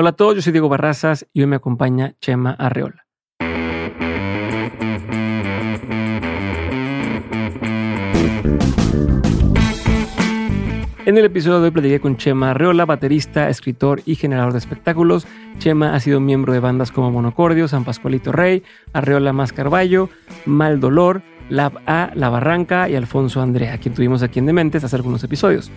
Hola a todos, yo soy Diego Barrazas y hoy me acompaña Chema Arreola. En el episodio de hoy platiqué con Chema Arreola, baterista, escritor y generador de espectáculos. Chema ha sido miembro de bandas como Monocordio, San Pascualito Rey, Arreola Más Carballo, Mal Dolor, Lab A, La Barranca y Alfonso Andrea, quien tuvimos aquí en Dementes hace algunos episodios.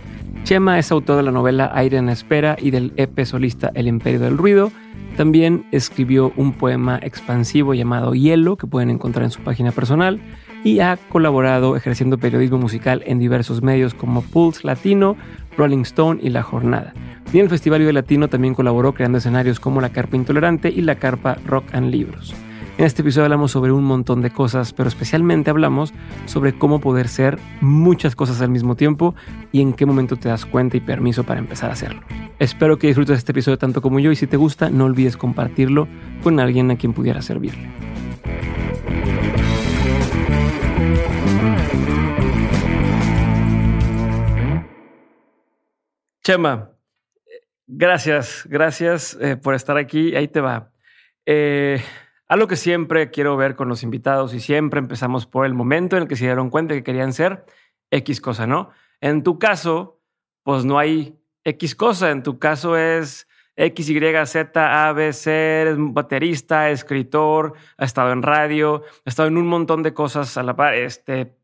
Chema es autor de la novela Aire en la Espera y del EP solista El Imperio del Ruido. También escribió un poema expansivo llamado Hielo, que pueden encontrar en su página personal, y ha colaborado ejerciendo periodismo musical en diversos medios como Pulse Latino, Rolling Stone y La Jornada. Y en el Festival Latino también colaboró creando escenarios como La Carpa Intolerante y La Carpa Rock and Libros. En este episodio hablamos sobre un montón de cosas, pero especialmente hablamos sobre cómo poder ser muchas cosas al mismo tiempo y en qué momento te das cuenta y permiso para empezar a hacerlo. Espero que disfrutes este episodio tanto como yo y si te gusta no olvides compartirlo con alguien a quien pudiera servirle. Chema, gracias, gracias eh, por estar aquí. Ahí te va. Eh, algo que siempre quiero ver con los invitados y siempre empezamos por el momento en el que se dieron cuenta que querían ser X cosa, ¿no? En tu caso, pues no hay X cosa. En tu caso es X, Y, Z, A, B, C, eres baterista, escritor, ha estado en radio, ha estado en un montón de cosas a la par, este,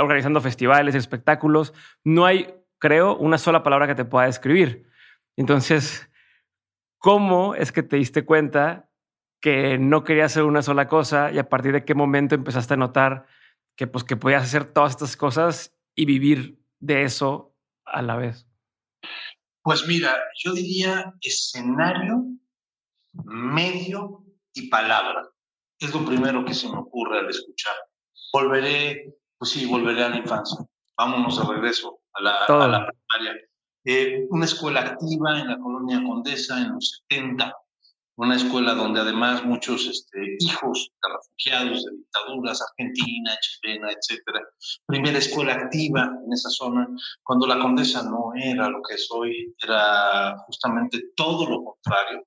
organizando festivales, espectáculos. No hay creo, una sola palabra que te pueda describir. Entonces, ¿cómo es que te diste cuenta que no querías hacer una sola cosa y a partir de qué momento empezaste a notar que, pues, que podías hacer todas estas cosas y vivir de eso a la vez? Pues mira, yo diría escenario, medio y palabra. Es lo primero que se me ocurre al escuchar. Volveré, pues sí, volveré a la infancia. Vámonos de regreso a la, primaria. Eh, una escuela activa en la colonia Condesa en los 70, una escuela donde además muchos este, hijos de refugiados de dictaduras, Argentina, chilena, etcétera. Primera escuela activa en esa zona, cuando la Condesa no era lo que es hoy, era justamente todo lo contrario.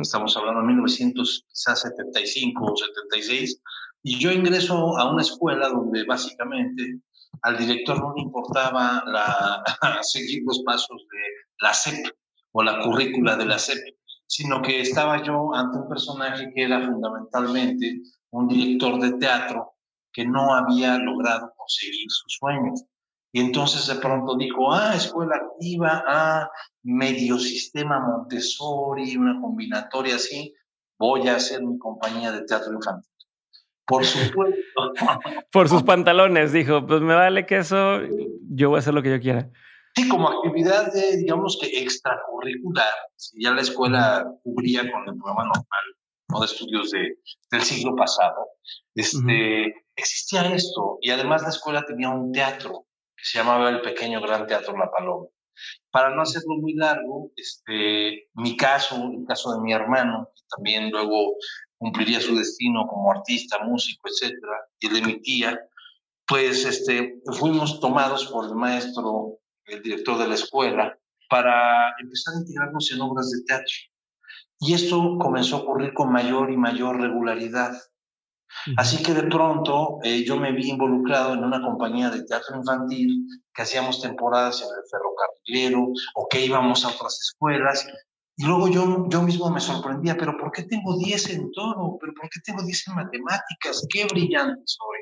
Estamos hablando de 1975 o 76, y yo ingreso a una escuela donde básicamente al director no le importaba la, seguir los pasos de la CEP o la currícula de la CEP, sino que estaba yo ante un personaje que era fundamentalmente un director de teatro que no había logrado conseguir sus sueños. Y entonces de pronto dijo, ah, escuela activa, ah, medio sistema Montessori, una combinatoria así, voy a hacer mi compañía de teatro infantil. Por supuesto. Por sus pantalones, dijo, pues me vale que eso, yo voy a hacer lo que yo quiera. Sí, como actividad, de, digamos que extracurricular, si ya la escuela cubría con el programa normal, ¿no? de estudios de, del siglo pasado, este, existía esto, y además la escuela tenía un teatro que se llamaba el Pequeño Gran Teatro La Paloma. Para no hacerlo muy largo, este, mi caso, el caso de mi hermano, también luego cumpliría su destino como artista, músico, etcétera, y de mi tía, pues este, fuimos tomados por el maestro, el director de la escuela, para empezar a integrarnos en obras de teatro. Y esto comenzó a ocurrir con mayor y mayor regularidad. Así que de pronto eh, yo me vi involucrado en una compañía de teatro infantil que hacíamos temporadas en el ferrocarrilero o que íbamos a otras escuelas y luego yo, yo mismo me sorprendía, pero ¿por qué tengo 10 en todo? ¿Pero por qué tengo 10 en matemáticas? ¡Qué brillante soy!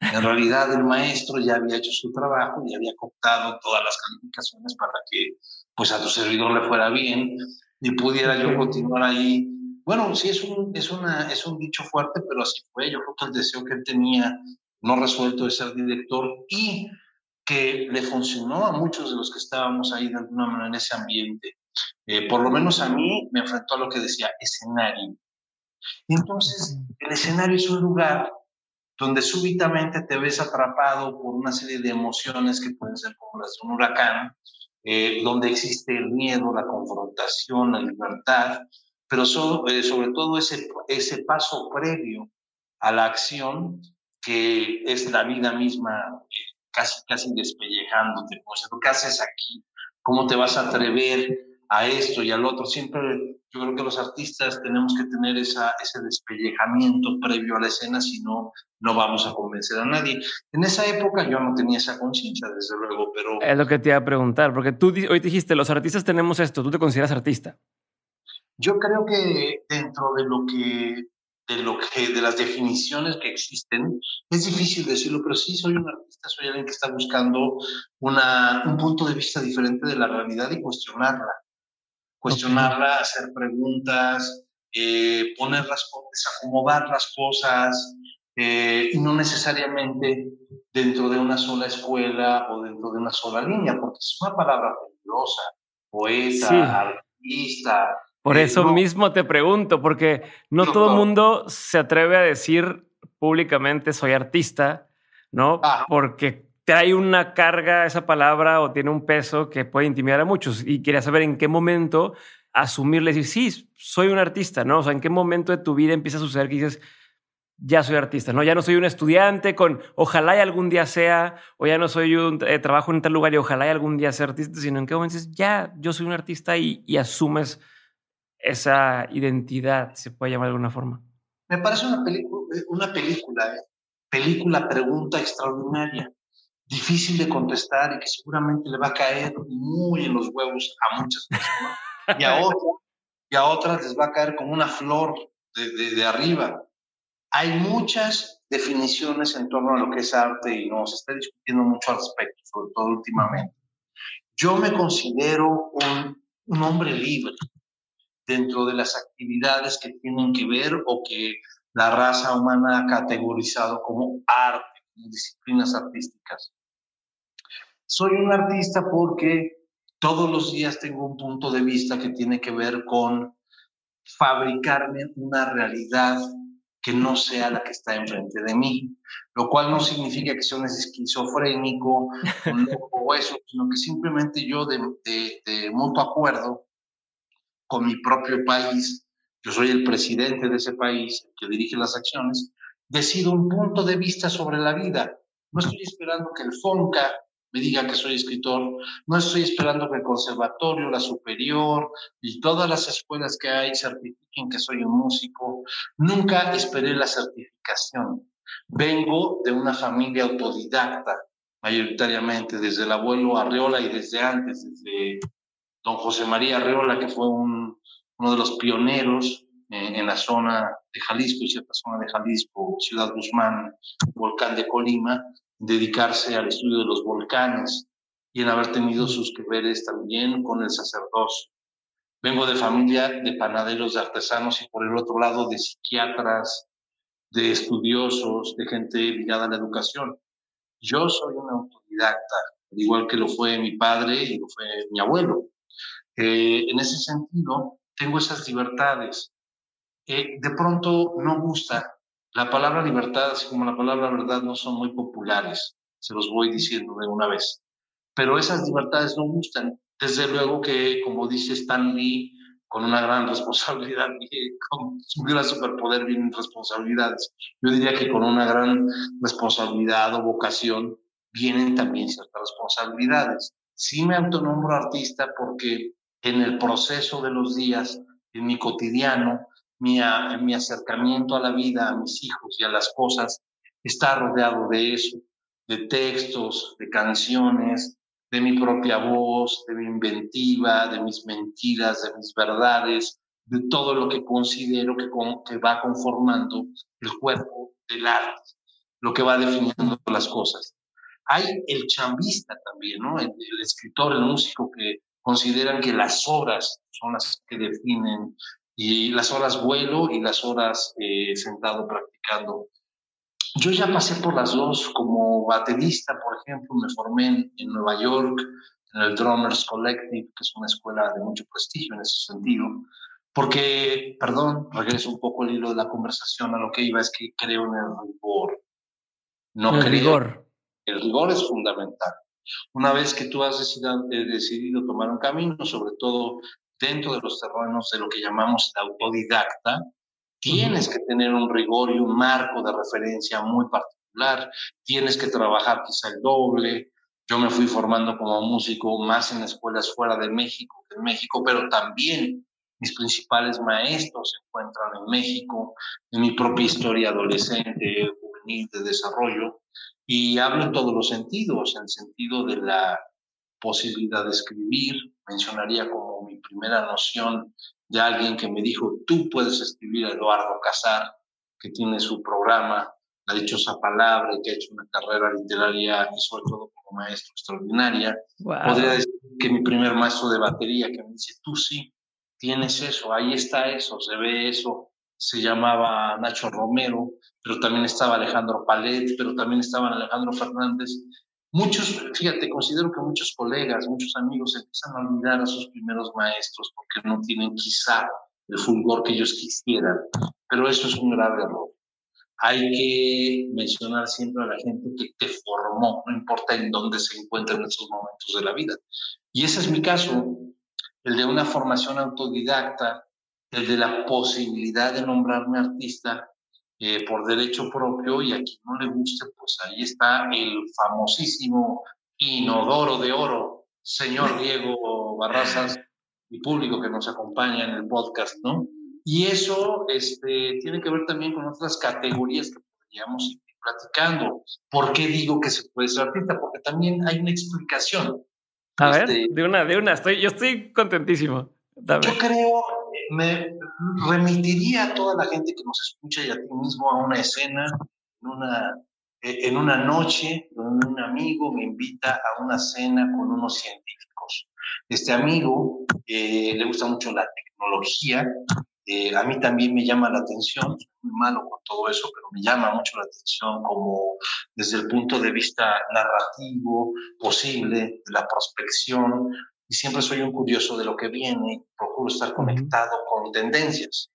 En realidad el maestro ya había hecho su trabajo y había cooptado todas las calificaciones para que pues a tu servidor le fuera bien y pudiera yo continuar ahí. Bueno, sí, es un, es, una, es un dicho fuerte, pero así fue. Yo creo que el deseo que él tenía no resuelto de ser director y que le funcionó a muchos de los que estábamos ahí de alguna manera en ese ambiente eh, por lo menos a mí me enfrentó a lo que decía escenario. Entonces, el escenario es un lugar donde súbitamente te ves atrapado por una serie de emociones que pueden ser como las de un huracán, eh, donde existe el miedo, la confrontación, la libertad, pero eh, sobre todo ese, ese paso previo a la acción que es la vida misma casi, casi despellejándote, pues, ¿qué haces aquí? ¿Cómo te vas a atrever a esto y al otro? Siempre Yo creo que los artistas tenemos que tener esa, ese despellejamiento previo a la escena, si no, no vamos a convencer a nadie. En esa época yo no tenía esa conciencia, desde luego, pero... Es lo que te iba a preguntar, porque tú hoy dijiste, los artistas tenemos esto, ¿tú te consideras artista? Yo creo que dentro de lo que de lo que de las definiciones que existen es difícil decirlo pero sí soy un artista soy alguien que está buscando una, un punto de vista diferente de la realidad y cuestionarla cuestionarla, hacer preguntas, eh, poner las acomodar las cosas, eh, y no necesariamente dentro de una sola escuela o dentro de una sola línea, porque es una palabra peligrosa, poeta, artista. Por eh, eso mismo te pregunto, porque no todo el mundo se atreve a decir públicamente soy artista, ¿no? Porque trae una carga esa palabra o tiene un peso que puede intimidar a muchos. Y quería saber en qué momento asumirle, decir, sí, soy un artista, ¿no? O sea, en qué momento de tu vida empieza a suceder que dices, ya soy artista, ¿no? Ya no soy un estudiante con ojalá y algún día sea, o ya no soy un eh, trabajo en tal lugar y ojalá y algún día sea artista, sino en qué momento dices, ya, yo soy un artista y, y asumes esa identidad, se puede llamar de alguna forma. Me parece una, película, una película, ¿eh? película pregunta extraordinaria difícil de contestar y que seguramente le va a caer muy en los huevos a muchas personas y a otras, y a otras les va a caer como una flor de, de, arriba. Hay muchas definiciones en torno a lo que es arte y no se está discutiendo mucho al respecto, sobre todo últimamente. Yo me considero un, un hombre libre dentro de las actividades que tienen que ver o que la raza humana ha categorizado como arte, como disciplinas artísticas. Soy un artista porque todos los días tengo un punto de vista que tiene que ver con fabricarme una realidad que no sea la que está enfrente de mí, lo cual no significa que sea un esquizofrénico o eso, sino que simplemente yo de, de, de mutuo acuerdo con mi propio país, yo soy el presidente de ese país que dirige las acciones, decido un punto de vista sobre la vida. No estoy esperando que el FONCA me diga que soy escritor. No estoy esperando que el conservatorio, la superior y todas las escuelas que hay certifiquen que soy un músico. Nunca esperé la certificación. Vengo de una familia autodidacta, mayoritariamente, desde el abuelo Arreola y desde antes, desde don José María Arreola, que fue un, uno de los pioneros en, en la zona de Jalisco y cierta zona de Jalisco, Ciudad Guzmán, Volcán de Colima, dedicarse al estudio de los volcanes y en haber tenido sus que veres también con el sacerdocio. Vengo de familia de panaderos, de artesanos y por el otro lado de psiquiatras, de estudiosos, de gente ligada a la educación. Yo soy una autodidacta, igual que lo fue mi padre y lo fue mi abuelo. Eh, en ese sentido, tengo esas libertades. Eh, de pronto no gusta la palabra libertad, así como la palabra verdad, no son muy populares, se los voy diciendo de una vez. Pero esas libertades no gustan. Desde luego que, como dice Stan Lee, con una gran responsabilidad, con un gran superpoder vienen responsabilidades. Yo diría que con una gran responsabilidad o vocación vienen también ciertas responsabilidades. Sí me autonombro artista porque en el proceso de los días, en mi cotidiano, mi, mi acercamiento a la vida, a mis hijos y a las cosas, está rodeado de eso, de textos, de canciones, de mi propia voz, de mi inventiva, de mis mentiras, de mis verdades, de todo lo que considero que, que va conformando el cuerpo del arte, lo que va definiendo las cosas. Hay el chambista también, ¿no? El, el escritor, el músico que consideran que las obras son las que definen y las horas vuelo y las horas eh, sentado practicando. Yo ya pasé por las dos como baterista, por ejemplo, me formé en, Nueva York, en el Drummers Collective, que es una escuela de mucho prestigio en ese sentido, porque, perdón, regreso un poco al hilo de la conversación, a lo que iba es que creo en el rigor. No el rigor. El rigor es fundamental. Una vez que tú has decidido, eh, decidido tomar un camino, sobre todo dentro de los terrenos de lo que llamamos autodidacta, tienes que tener un rigor y un marco de referencia muy particular, tienes que trabajar quizá el doble. Yo me fui formando como músico más en escuelas fuera de México que en México, pero también mis principales maestros se encuentran en México, en mi propia historia adolescente, juvenil, de desarrollo, y hablo en todos los sentidos, en el sentido de la posibilidad de escribir, mencionaría como mi primera noción de alguien que me dijo, tú puedes escribir a Eduardo Casar, que tiene su programa, La Dichosa Palabra, y que ha hecho una carrera literaria y sobre todo como maestro extraordinaria. Podría decir que mi primer maestro de batería, que me dice, tú sí, tienes eso, ahí está eso, se ve eso, se llamaba Nacho Romero, pero también estaba Alejandro Palet, pero también estaba Alejandro Fernández. Muchos, fíjate, considero que muchos colegas, muchos amigos empiezan a olvidar a sus primeros maestros porque no tienen quizá el fulgor que ellos quisieran, pero eso es un grave error. Hay que mencionar siempre a la gente que te formó, no importa en dónde se encuentra en esos momentos de la vida. Y ese es mi caso, el de una formación autodidacta, el de la posibilidad de nombrarme artista eh, por derecho propio y a quien no le guste, pues ahí está el famosísimo inodoro de oro, señor Diego Barrazas y público que nos acompaña en el podcast, ¿no? Y eso este, tiene que ver también con otras categorías que podríamos ir platicando. ¿Por qué digo que se puede ser artista? Porque también hay una explicación. A ver, este de una, de una, estoy, yo estoy contentísimo. Yo creo, me remitiría a toda la gente que nos escucha y a ti mismo a una escena, en una, en una noche donde un amigo me invita a una cena con unos científicos. Este amigo eh, le gusta mucho la tecnología, eh, a mí también me llama la atención, soy muy malo con todo eso, pero me llama mucho la atención como desde el punto de vista narrativo, posible, de la prospección, y siempre soy un curioso de lo que viene, procuro estar conectado con tendencias.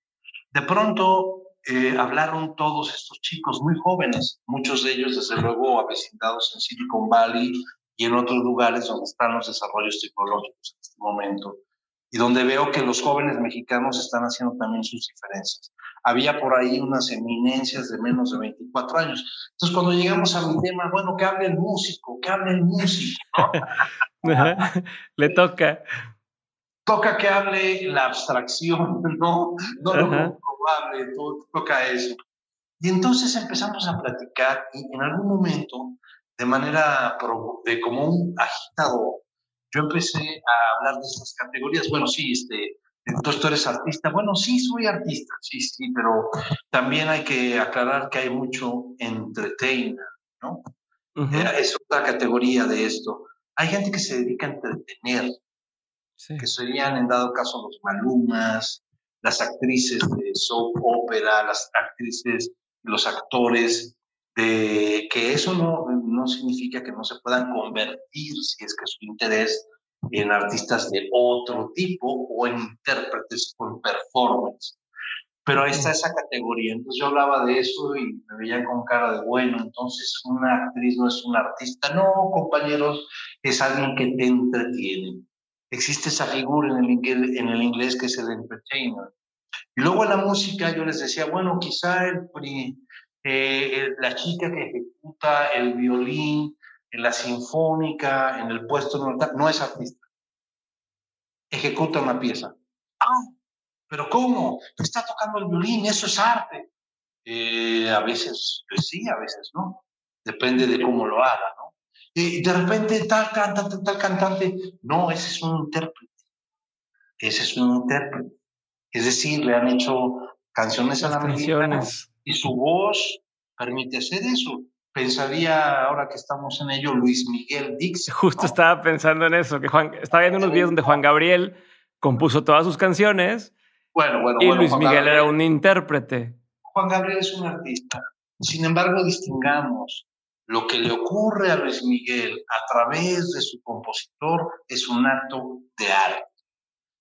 De pronto eh, hablaron todos estos chicos muy jóvenes, muchos de ellos desde luego avecindados en Silicon Valley y en otros lugares donde están los desarrollos tecnológicos en este momento, y donde veo que los jóvenes mexicanos están haciendo también sus diferencias. Había por ahí unas eminencias de menos de 24 años. Entonces, cuando llegamos a mi tema, bueno, que hable el músico, que hable el músico. Le toca. Toca que hable la abstracción, ¿no? No lo comprobable, toca eso. Y entonces empezamos a platicar y en algún momento, de manera de como un agitador, yo empecé a hablar de estas categorías. Bueno, sí, este, entonces tú eres artista. Bueno, sí, soy artista, sí, sí, pero también hay que aclarar que hay mucho entertainer, ¿no? Es otra categoría de esto. Hay gente que se dedica a entretener, que serían en dado caso los malumas, las actrices de soap opera, las actrices, los actores, de que eso no, no significa que no se puedan convertir, si es que su interés, en artistas de otro tipo o en intérpretes con performance. Pero ahí está esa categoría. Entonces yo hablaba de eso y me veían con cara de bueno, entonces una actriz no es un artista. No, compañeros, es alguien que te entretiene. Existe esa figura en el, inglés, en el inglés que es el entertainer. Y luego en la música yo les decía, bueno, quizá el, eh, la chica que ejecuta el violín en la sinfónica, en el puesto no es artista. Ejecuta una pieza. Ah, pero ¿cómo? Está tocando el violín, eso es arte. Eh, a veces pues sí, a veces no. Depende de cómo lo haga, ¿no? Y de repente tal cantante, tal cantante, no, ese es un intérprete. Ese es un intérprete. Es decir, le han hecho canciones a la canciones. y su voz permite hacer eso. Pensaría, ahora que estamos en ello, Luis Miguel Dix. Justo estaba pensando en eso, que Juan, estaba viendo unos videos donde Juan Gabriel compuso todas sus canciones bueno, bueno, y Luis Miguel era un intérprete. Juan Gabriel es un artista. Sin embargo, distingamos lo que le ocurre a Luis Miguel a través de su compositor es un acto de arte.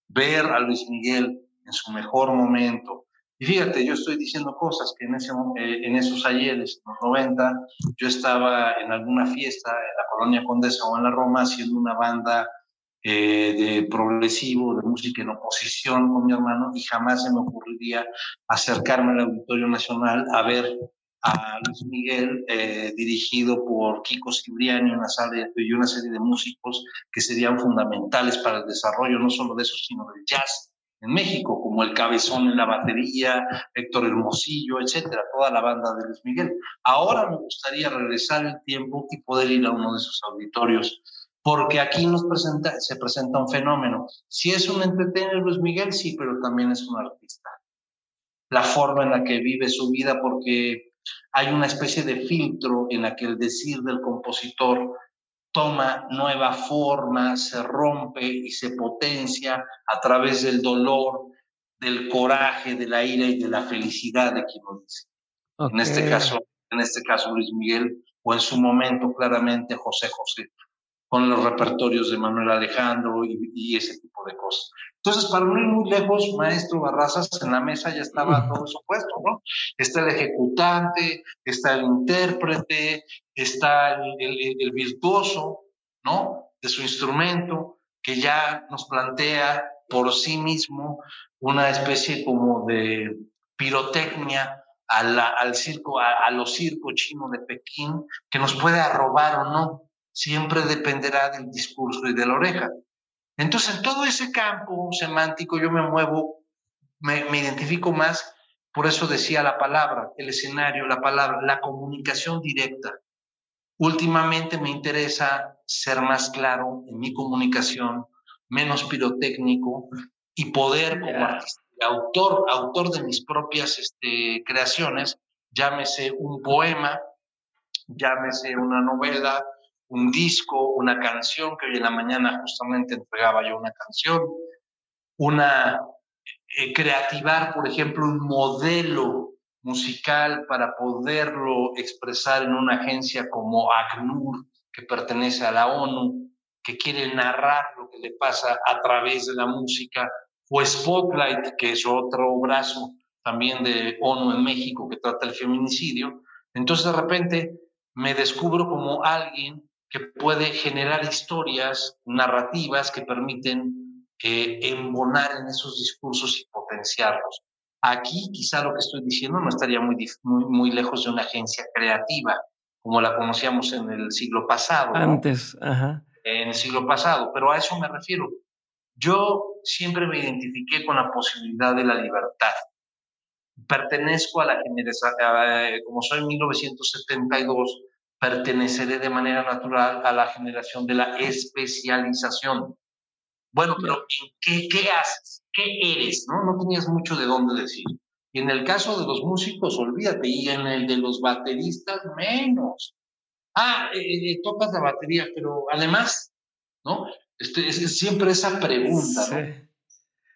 Ver a Luis Miguel en su mejor momento. Y fíjate, yo estoy diciendo cosas que en, ese, eh, en esos ayeres, en los 90, yo estaba en alguna fiesta en la Colonia Condesa o en la Roma haciendo una banda eh, de progresivo, de música en oposición con mi hermano y jamás se me ocurriría acercarme al Auditorio Nacional a ver a Luis Miguel eh, dirigido por Kiko Cibriani una sala, y una serie de músicos que serían fundamentales para el desarrollo no solo de eso, sino del jazz en México, como el Cabezón en la batería, Héctor Hermosillo, etcétera, toda la banda de Luis Miguel. Ahora me gustaría regresar el tiempo y poder ir a uno de esos auditorios, porque aquí nos presenta, se presenta un fenómeno. Si es un entertainer Luis Miguel, sí, pero también es un artista. La forma en la que vive su vida, porque hay una especie de filtro en la que el decir del compositor toma nueva forma, se rompe y se potencia a través del dolor, del coraje, de la ira y de la felicidad de quien lo dice. En este caso, en este caso Luis Miguel o en su momento claramente José José con los repertorios de Manuel Alejandro y, ese tipo de cosas. Entonces, para no ir muy lejos, maestro Barrazas, en la mesa ya estaba todo eso puesto, ¿no? Está el ejecutante, está el intérprete, está el, virtuoso, ¿no? De su instrumento, que ya nos plantea por sí mismo una especie como de pirotecnia al circo, a, a los circos chinos de Pekín, que nos puede arrobar o no siempre dependerá del discurso y de la oreja. Entonces, en todo ese campo semántico yo me muevo, me, identifico más, por eso decía la palabra, el escenario, la palabra, la comunicación directa. Últimamente me interesa ser más claro en mi comunicación, menos pirotécnico y poder como artista, autor, autor de mis propias este, creaciones, llámese un poema, llámese una novela, un disco, una canción, que hoy en la mañana justamente entregaba yo una canción, una eh, creativar, por ejemplo, un modelo musical para poderlo expresar en una agencia como ACNUR, que pertenece a la ONU, que quiere narrar lo que le pasa a través de la música, o Spotlight, que es otro brazo también de ONU en México que trata el feminicidio. Entonces de repente me descubro como alguien que puede generar historias narrativas que permiten eh, embonar en esos discursos y potenciarlos. Aquí quizá lo que estoy diciendo no estaría muy, muy, muy lejos de una agencia creativa, como la conocíamos en el siglo pasado. Antes, ajá. En el siglo pasado, pero a eso me refiero. Yo siempre me identifiqué con la posibilidad de la libertad. Pertenezco a la generación, como soy 1972, perteneceré de manera natural a la generación de la especialización. Bueno, pero ¿en qué, qué haces? ¿Qué eres? ¿no? no tenías mucho de dónde decir. Y en el caso de los músicos, olvídate, y en el de los bateristas, menos. Ah, eh, eh, tocas la batería, pero además, ¿no? Este, es, siempre esa pregunta, ¿no?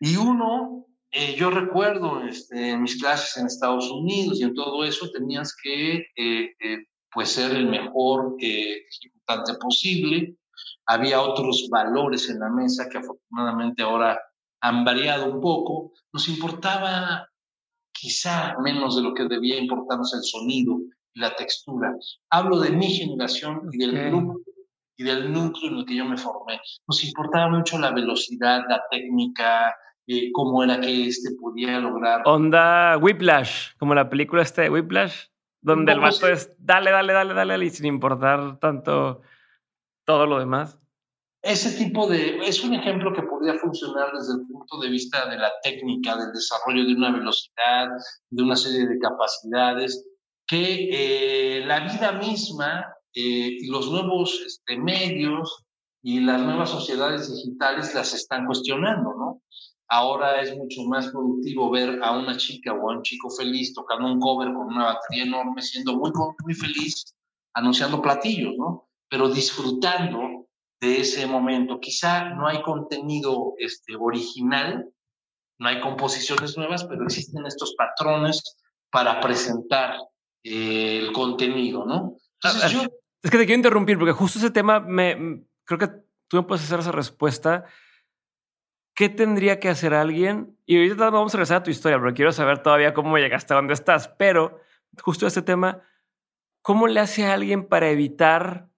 Y uno, eh, yo recuerdo este, en mis clases en Estados Unidos y en todo eso, tenías que pues ser el mejor eh, ejecutante posible. Había otros valores en la mesa que afortunadamente ahora han variado un poco. Nos importaba quizá menos de lo que debía importarnos el sonido y la textura. Hablo de mi generación y del núcleo y del núcleo en el que yo me formé. Nos importaba mucho la velocidad, la técnica, eh, cómo era que este podía lograr. Onda Whiplash, como la película esta de Whiplash donde el vato es dale, dale, dale, dale, y sin importar tanto todo lo demás. Ese tipo de, es un ejemplo que podría funcionar desde el punto de vista de la técnica, del desarrollo de una velocidad, de una serie de capacidades, que eh, la vida misma eh, y los nuevos este, medios y las nuevas sociedades digitales las están cuestionando, ¿no? Ahora es mucho más productivo ver a una chica o a un chico feliz tocando un cover con una batería enorme, siendo muy, muy feliz, anunciando platillos, ¿no? Pero disfrutando de ese momento. Quizá no hay contenido este, original, no hay composiciones nuevas, pero existen estos patrones para presentar eh, el contenido, ¿no? Entonces, yo... Es que te quiero interrumpir porque justo ese tema me creo que tú me puedes hacer esa respuesta ¿qué tendría que hacer alguien? Y ahorita vamos a regresar a tu historia, pero quiero saber todavía cómo llegaste a donde estás. Pero justo este tema, ¿cómo le hace a alguien para evitar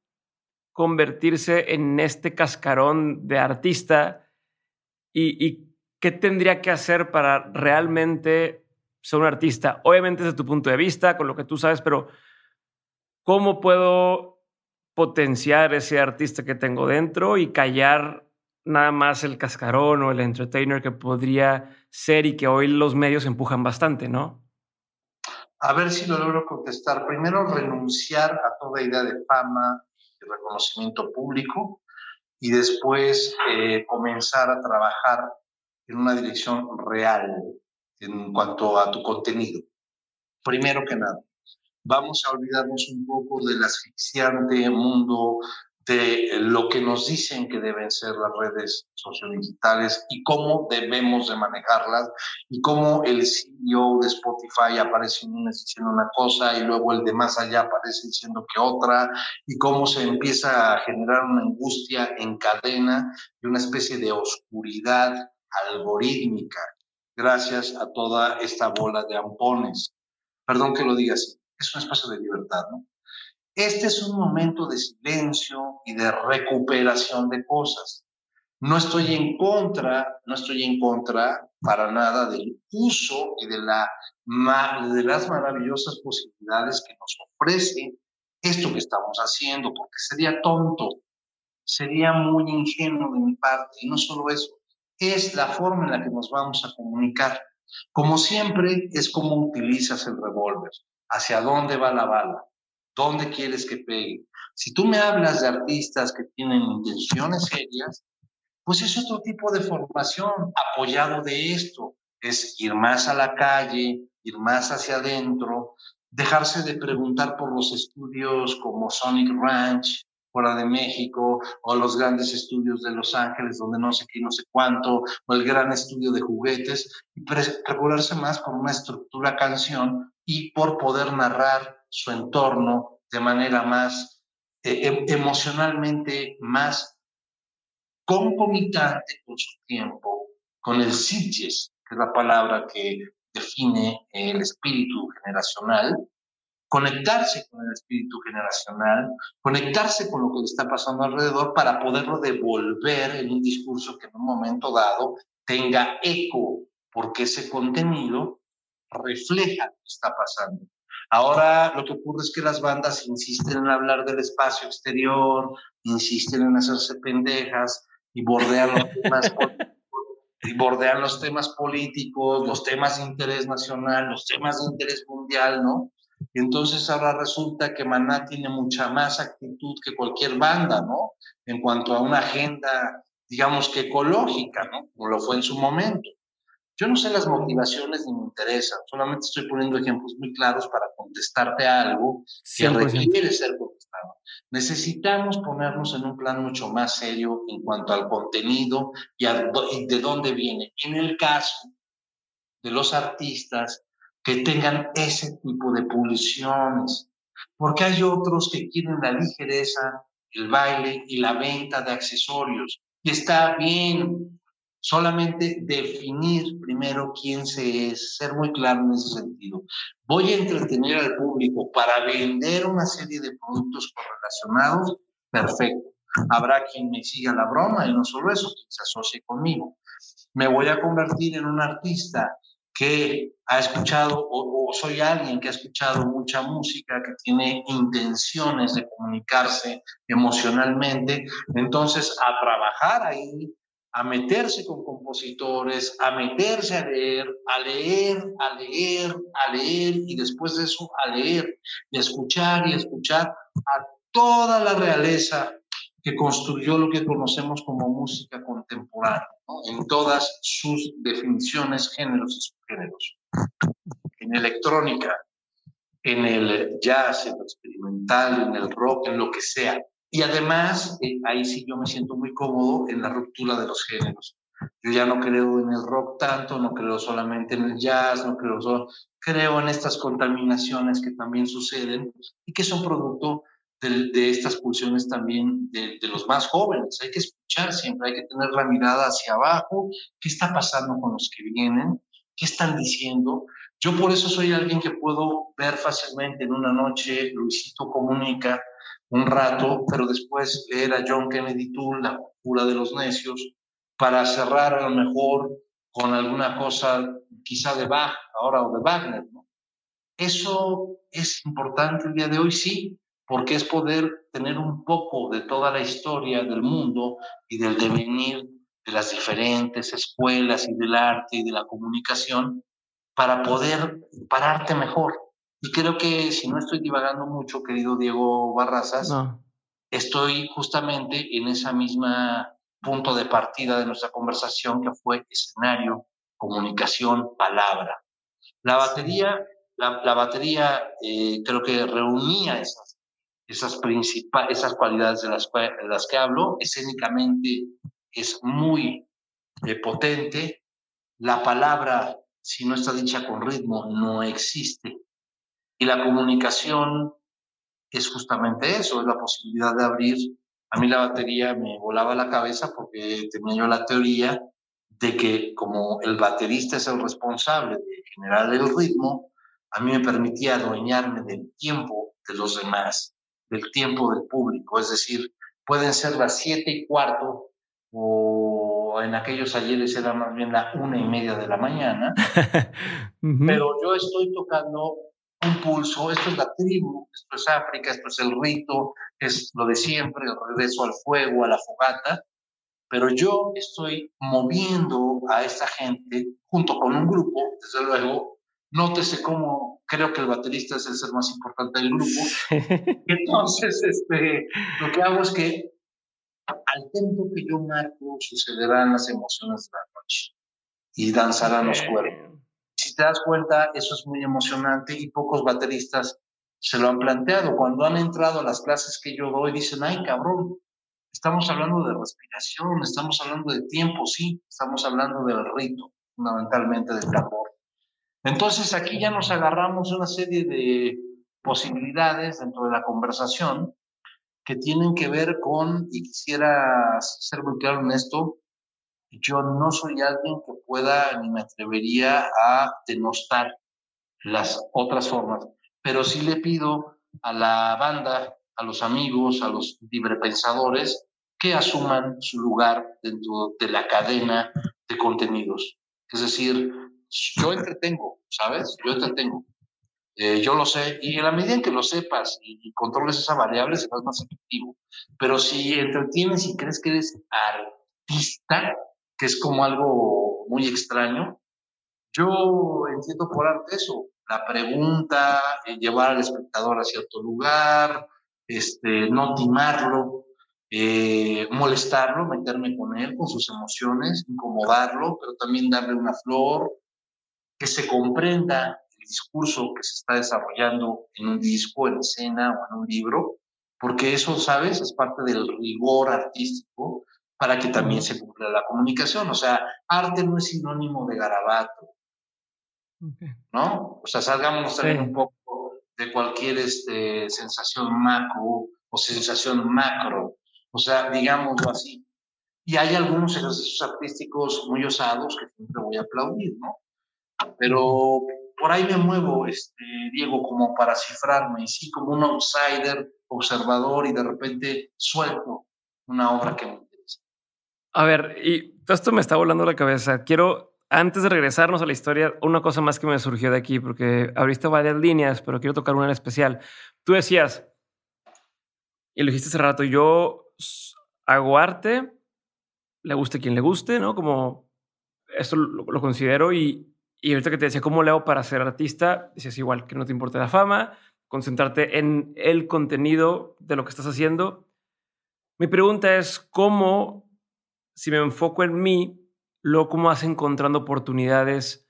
convertirse en este cascarón de artista? ¿Y, qué tendría que hacer para realmente ser un artista? Obviamente desde tu punto de vista, con lo que tú sabes, pero ¿cómo puedo potenciar ese artista que tengo dentro y callar nada más el cascarón o el entertainer que podría ser y que hoy los medios empujan bastante, ¿no? A ver si lo logro contestar. Primero, renunciar a toda idea de fama y reconocimiento público y después eh, comenzar a trabajar en una dirección real en cuanto a tu contenido. Primero que nada, vamos a olvidarnos un poco del asfixiante mundo de lo que nos dicen que deben ser las redes sociodigitales y cómo debemos de manejarlas y cómo el CEO de Spotify aparece diciendo una cosa y luego el de más allá aparece diciendo que otra y cómo se empieza a generar una angustia en cadena y una especie de oscuridad algorítmica gracias a toda esta bola de ampones. Perdón que lo diga es un espacio de libertad, ¿no? Este es un momento de silencio y de recuperación de cosas. No estoy en contra, no estoy en contra para nada del uso y de, la, de las maravillosas posibilidades que nos ofrece esto que estamos haciendo, porque sería tonto, sería muy ingenuo de mi parte, y no solo eso, es la forma en la que nos vamos a comunicar. Como siempre, es como utilizas el revólver, hacia dónde va la bala. ¿Dónde quieres que pegue? Si tú me hablas de artistas que tienen intenciones serias, pues es otro tipo de formación apoyado de esto. Es ir más a la calle, ir más hacia adentro, dejarse de preguntar por los estudios como Sonic Ranch, fuera de México, o los grandes estudios de Los Ángeles, donde no sé qué, no sé cuánto, o el gran estudio de juguetes, y procurarse más por una estructura canción y por poder narrar su entorno de manera más eh, em, emocionalmente más concomitante con su tiempo, con el sitges, que es la palabra que define el espíritu generacional, conectarse con el espíritu generacional, conectarse con lo que está pasando alrededor para poderlo devolver en un discurso que en un momento dado tenga eco, porque ese contenido refleja lo que está pasando. Ahora lo que ocurre es que las bandas insisten en hablar del espacio exterior, insisten en hacerse pendejas y bordean los temas, y bordean los temas políticos, los temas de interés nacional, los temas de interés mundial, ¿no? Y entonces ahora resulta que Maná tiene mucha más actitud que cualquier banda, ¿no? En cuanto a una agenda, digamos que ecológica, ¿no? Como lo fue en su momento. Yo no sé las motivaciones ni me interesan, solamente estoy poniendo ejemplos muy claros para contestarte a algo que requiere ser contestado. Necesitamos ponernos en un plan mucho más serio en cuanto al contenido y, y de dónde viene. En el caso de los artistas que tengan ese tipo de pulsiones, porque hay otros que quieren la ligereza, el baile y la venta de accesorios. Y está bien, solamente definir primero quién se es, ser muy claro en ese sentido. Voy a entretener al público para vender una serie de productos correlacionados, perfecto. Habrá quien me siga la broma y no solo eso, quien se asocie conmigo. Me voy a convertir en un artista que ha escuchado o, o, soy alguien que ha escuchado mucha música, que tiene intenciones de comunicarse emocionalmente, entonces a trabajar ahí a meterse con compositores, a meterse a leer, a leer, a leer, a leer y después de eso a leer y escuchar y escuchar a toda la realeza que construyó lo que conocemos como música contemporánea, en todas sus definiciones, géneros y subgéneros. En electrónica, en el jazz, en lo experimental, en el rock, en lo que sea. Y además, eh, ahí sí yo me siento muy cómodo en la ruptura de los géneros. Yo ya no creo en el rock tanto, no creo solamente en el jazz, no creo solo, creo en estas contaminaciones que también suceden y que son producto de, estas pulsiones también de, de, los más jóvenes. Hay que escuchar siempre, hay que tener la mirada hacia abajo, qué está pasando con los que vienen, qué están diciendo. Yo por eso soy alguien que puedo ver fácilmente en una noche, Luisito comunica, un rato, pero después leer a John Kennedy Toole, La cura de los necios, para cerrar a lo mejor con alguna cosa quizá de Bach ahora o de Wagner. Eso es importante el día de hoy, sí, porque es poder tener un poco de toda la historia del mundo y del devenir de las diferentes escuelas y del arte y de la comunicación para poder pararte mejor. Y creo que si no estoy divagando mucho, querido Diego Barrazas, estoy justamente en esa misma punto de partida de nuestra conversación que fue escenario, comunicación, palabra. La batería, la, batería eh, creo que reunía esas, esas, esas cualidades de las, de las que hablo. Escénicamente es muy eh, potente. La palabra, si no está dicha con ritmo, no existe. Y la comunicación es justamente eso, es la posibilidad de abrir. A mí la batería me volaba la cabeza porque tenía yo la teoría de que como el baterista es el responsable de generar el ritmo, a mí me permitía adueñarme del tiempo de los demás, del tiempo del público. Es decir, pueden ser las siete y cuarto o en aquellos ayeres era más bien la una y media de la mañana, pero yo estoy tocando un pulso, esto es la tribu, esto es África, esto es el rito, es lo de siempre, el regreso al fuego, a la fogata, pero yo estoy moviendo a esta gente junto con un grupo, desde luego, nótese cómo creo que el baterista es el ser más importante del grupo, entonces este, lo que hago es que al tiempo que yo marco sucederán las emociones de la noche y danzarán los cuerpos si te das cuenta, eso es muy emocionante y pocos bateristas se lo han planteado. Cuando han entrado a las clases que yo doy, dicen, ay, cabrón, estamos hablando de respiración, estamos hablando de tiempo, sí, estamos hablando del rito, fundamentalmente del tambor. Entonces aquí ya nos agarramos una serie de posibilidades dentro de la conversación que tienen que ver con, y quisiera ser muy claro en esto, yo no soy alguien que pueda ni me atrevería a denostar las otras formas, pero sí le pido a la banda, a los amigos, a los librepensadores, que asuman su lugar dentro de la cadena de contenidos. Es decir, yo entretengo, ¿sabes? Yo entretengo. Eh, yo lo sé, y en la medida en que lo sepas y, controles esa variable, serás más efectivo. Pero si entretienes y crees que eres artista, que es como algo muy extraño. Yo entiendo por arte eso, la pregunta, eh, llevar al espectador a cierto lugar, este, no timarlo, eh, molestarlo, meterme con él, con sus emociones, incomodarlo, pero también darle una flor, que se comprenda el discurso que se está desarrollando en un disco, en escena o en un libro, porque eso, ¿sabes? Es parte del rigor artístico para que también se cumpla la comunicación. O sea, arte no es sinónimo de garabato, ¿no? O sea, salgamos también un poco de cualquier este, sensación macro o sensación macro. O sea, digámoslo así. Y hay algunos ejercicios artísticos muy osados que siempre voy a aplaudir, ¿no? Pero por ahí me muevo, este, Diego, como para cifrarme, y sí, como un outsider, observador, y de repente suelto una obra que a ver, y todo esto me está volando la cabeza. Quiero, antes de regresarnos a la historia, una cosa más que me surgió de aquí, porque abriste varias líneas, pero quiero tocar una en especial. Tú decías, y lo dijiste hace rato, yo hago arte, le guste quien le guste, ¿no? Como esto lo, considero y, y ahorita que te decía, ¿cómo le hago para ser artista? Dices igual, que no te importe la fama, concentrarte en el contenido de lo que estás haciendo. Mi pregunta es, ¿cómo si me enfoco en mí, luego cómo vas encontrando oportunidades,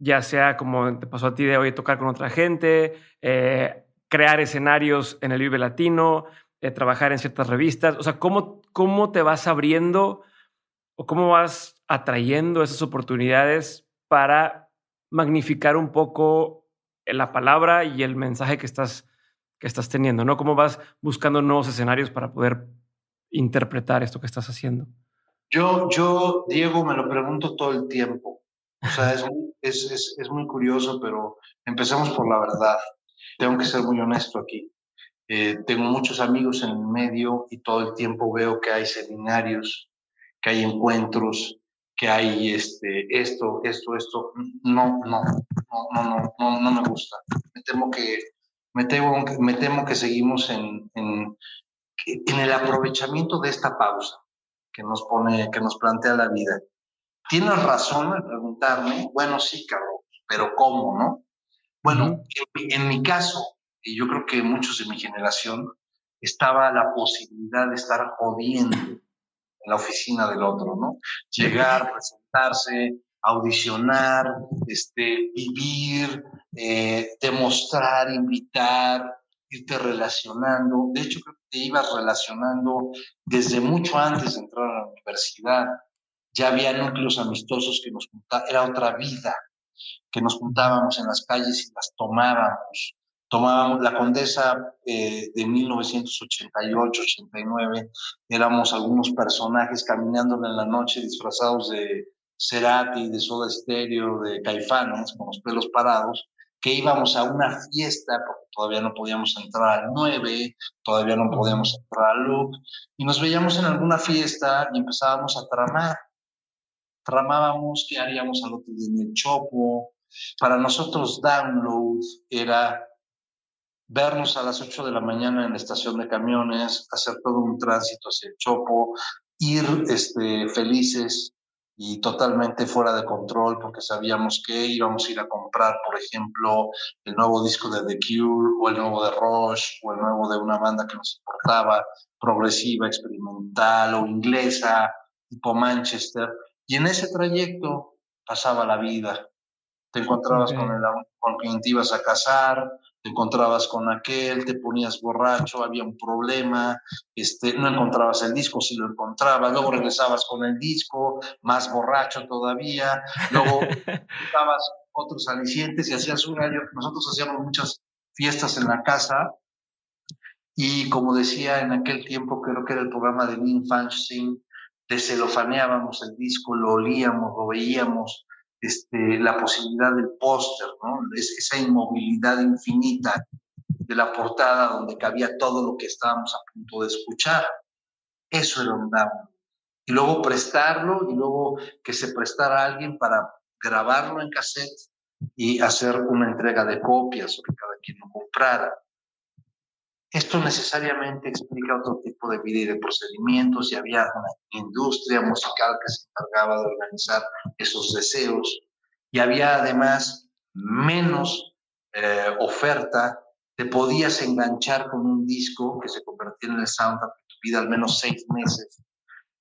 ya sea como te pasó a ti de hoy, tocar con otra gente, eh, crear escenarios en el Vive Latino, eh, trabajar en ciertas revistas, o sea, ¿cómo, cómo te vas abriendo o cómo vas atrayendo esas oportunidades para magnificar un poco la palabra y el mensaje que estás, que estás teniendo, ¿no? ¿Cómo vas buscando nuevos escenarios para poder interpretar esto que estás haciendo? Yo, yo, Diego, me lo pregunto todo el tiempo. O sea, es, es, es, muy curioso, pero empezamos por la verdad. Tengo que ser muy honesto aquí. Eh, tengo muchos amigos en el medio y todo el tiempo veo que hay seminarios, que hay encuentros, que hay este, esto, esto, esto. No, no, no, no, no, no, me gusta. Me temo que, me temo, me temo que seguimos en, en, en el aprovechamiento de esta pausa que nos pone, que nos plantea la vida. Tienes razón al preguntarme, bueno, sí, Carlos, pero ¿cómo, no? Bueno, en, mi caso, y yo creo que muchos de mi generación, estaba la posibilidad de estar jodiendo en la oficina del otro, ¿no? Llegar, presentarse, audicionar, este, vivir, eh, demostrar, invitar, irte relacionando. De hecho, creo que te ibas relacionando desde mucho antes de entrar a la universidad. Ya había núcleos amistosos que nos juntaban, era otra vida, que nos juntábamos en las calles y las tomábamos. Tomábamos la condesa eh, de 1988-89, éramos algunos personajes caminando en la noche disfrazados de Cerati, de Soda Stereo, de Caifanes, con los pelos parados, que íbamos a una fiesta, porque todavía no podíamos entrar al 9, todavía no podíamos entrar al look, y nos veíamos en alguna fiesta y empezábamos a tramar. Tramábamos qué haríamos al otro día en el Chopo. Para nosotros, download era vernos a las 8 de la mañana en la estación de camiones, hacer todo un tránsito hacia el Chopo, ir este, felices y totalmente fuera de control porque sabíamos que íbamos a ir a comprar, por ejemplo, el nuevo disco de The Cure o el nuevo de Rush o el nuevo de una banda que nos importaba, progresiva, experimental o inglesa, tipo Manchester. Y en ese trayecto pasaba la vida. Te encontrabas con, el, con quien te ibas a casar, te encontrabas con aquel, te ponías borracho, había un problema, este, no encontrabas el disco, si lo encontrabas, luego regresabas con el disco, más borracho todavía, luego buscabas otros alicientes y hacías un año, nosotros hacíamos muchas fiestas en la casa y como decía en aquel tiempo, creo que era el programa de Lin Fanching, celofaneábamos el disco, lo olíamos, lo veíamos, este, la posibilidad del póster, ¿no? esa inmovilidad infinita de la portada donde cabía todo lo que estábamos a punto de escuchar. Eso era un download. Y luego prestarlo y luego que se prestara a alguien para grabarlo en cassette y hacer una entrega de copias o que cada quien lo comprara. Esto necesariamente explica otro tipo de vida y de procedimientos y había una industria musical que se encargaba de organizar esos deseos y había además menos eh, oferta, te podías enganchar con un disco que se convertía en el soundtrack de tu vida al menos seis meses,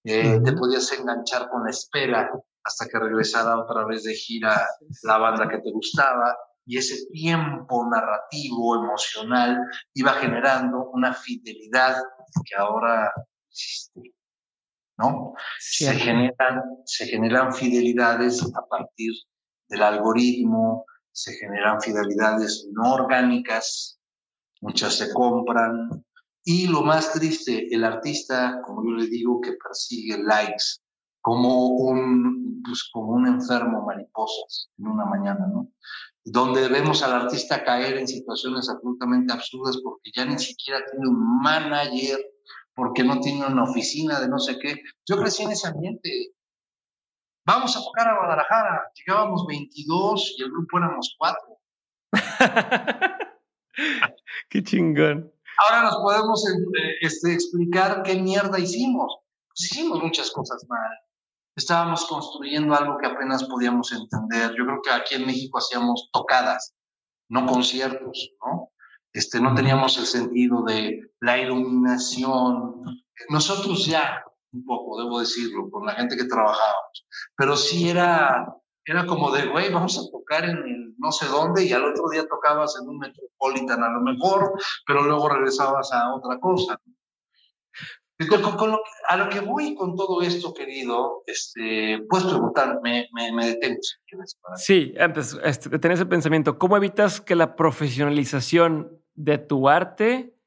eh, te podías enganchar con la espera hasta que regresara otra vez de gira la banda que te gustaba, y ese tiempo narrativo, emocional, iba generando una fidelidad que ahora existe. ¿no? Se generan, se generan fidelidades a partir del algoritmo, se generan fidelidades no orgánicas, muchas se compran. Y lo más triste, el artista, como yo le digo, que persigue likes, como un, pues, como un enfermo mariposas en una mañana, ¿no? Donde vemos al artista caer en situaciones absolutamente absurdas porque ya ni siquiera tiene un manager, porque no tiene una oficina de no sé qué. Yo crecí en ese ambiente. Vamos a tocar a Guadalajara. Llegábamos 22 y el grupo éramos cuatro. qué chingón. Ahora nos podemos eh, este, explicar qué mierda hicimos. Pues hicimos muchas cosas mal estábamos construyendo algo que apenas podíamos entender. Yo creo que aquí en México hacíamos tocadas, no conciertos, ¿no? Este, no teníamos el sentido de la iluminación. Nosotros ya, un poco, debo decirlo, con la gente que trabajábamos, pero sí era, era como de, güey, vamos a tocar en el no sé dónde y al otro día tocabas en un Metropolitan a lo mejor, pero luego regresabas a otra cosa a lo que voy con todo esto, querido, este, puedes preguntar, me, me, detengo Sí, antes este, tener ese pensamiento, ¿cómo evitas que la profesionalización de tu arte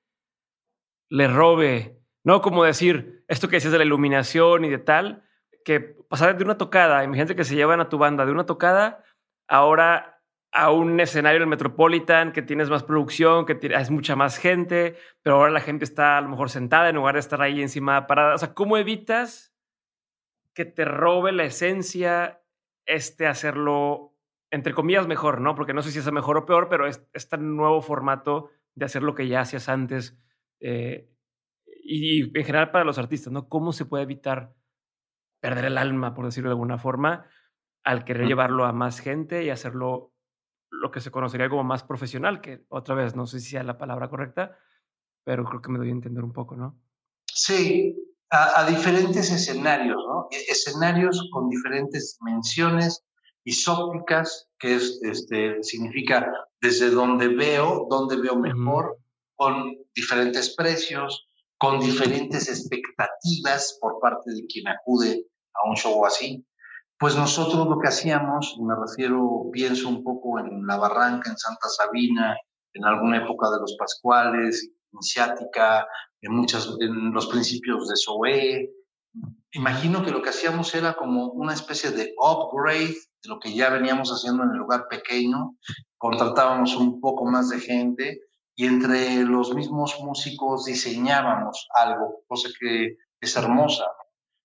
le robe? No como decir esto que decías de la iluminación y de tal, que pasar de una tocada, imagínate que se llevan a tu banda de una tocada, ahora a un escenario en el Metropolitan que tienes más producción, que es mucha más gente, pero ahora la gente está a lo mejor sentada en lugar de estar ahí encima parada. O sea, ¿cómo evitas que te robe la esencia este hacerlo, entre comillas, mejor, ¿no? Porque no sé si es mejor o peor, pero es este nuevo formato de hacer lo que ya hacías antes. Eh, y, en general para los artistas, ¿no? ¿Cómo se puede evitar perder el alma, por decirlo de alguna forma, al querer llevarlo a más gente y hacerlo lo que se conocería como más profesional, que otra vez no sé si sea la palabra correcta, pero creo que me doy a entender un poco, ¿no? Sí, a, diferentes escenarios, ¿no? E, escenarios con diferentes dimensiones isópticas, que es, este, significa desde donde veo, donde veo mejor, con diferentes precios, con diferentes expectativas por parte de quien acude a un show así. Pues nosotros lo que hacíamos, me refiero, pienso un poco en La Barranca, en Santa Sabina, en alguna época de los Pascuales, iniciática, en, muchas, en los principios de SOE. Imagino que lo que hacíamos era como una especie de upgrade de lo que ya veníamos haciendo en el lugar pequeño. Contratábamos un poco más de gente y entre los mismos músicos diseñábamos algo, cosa que es hermosa.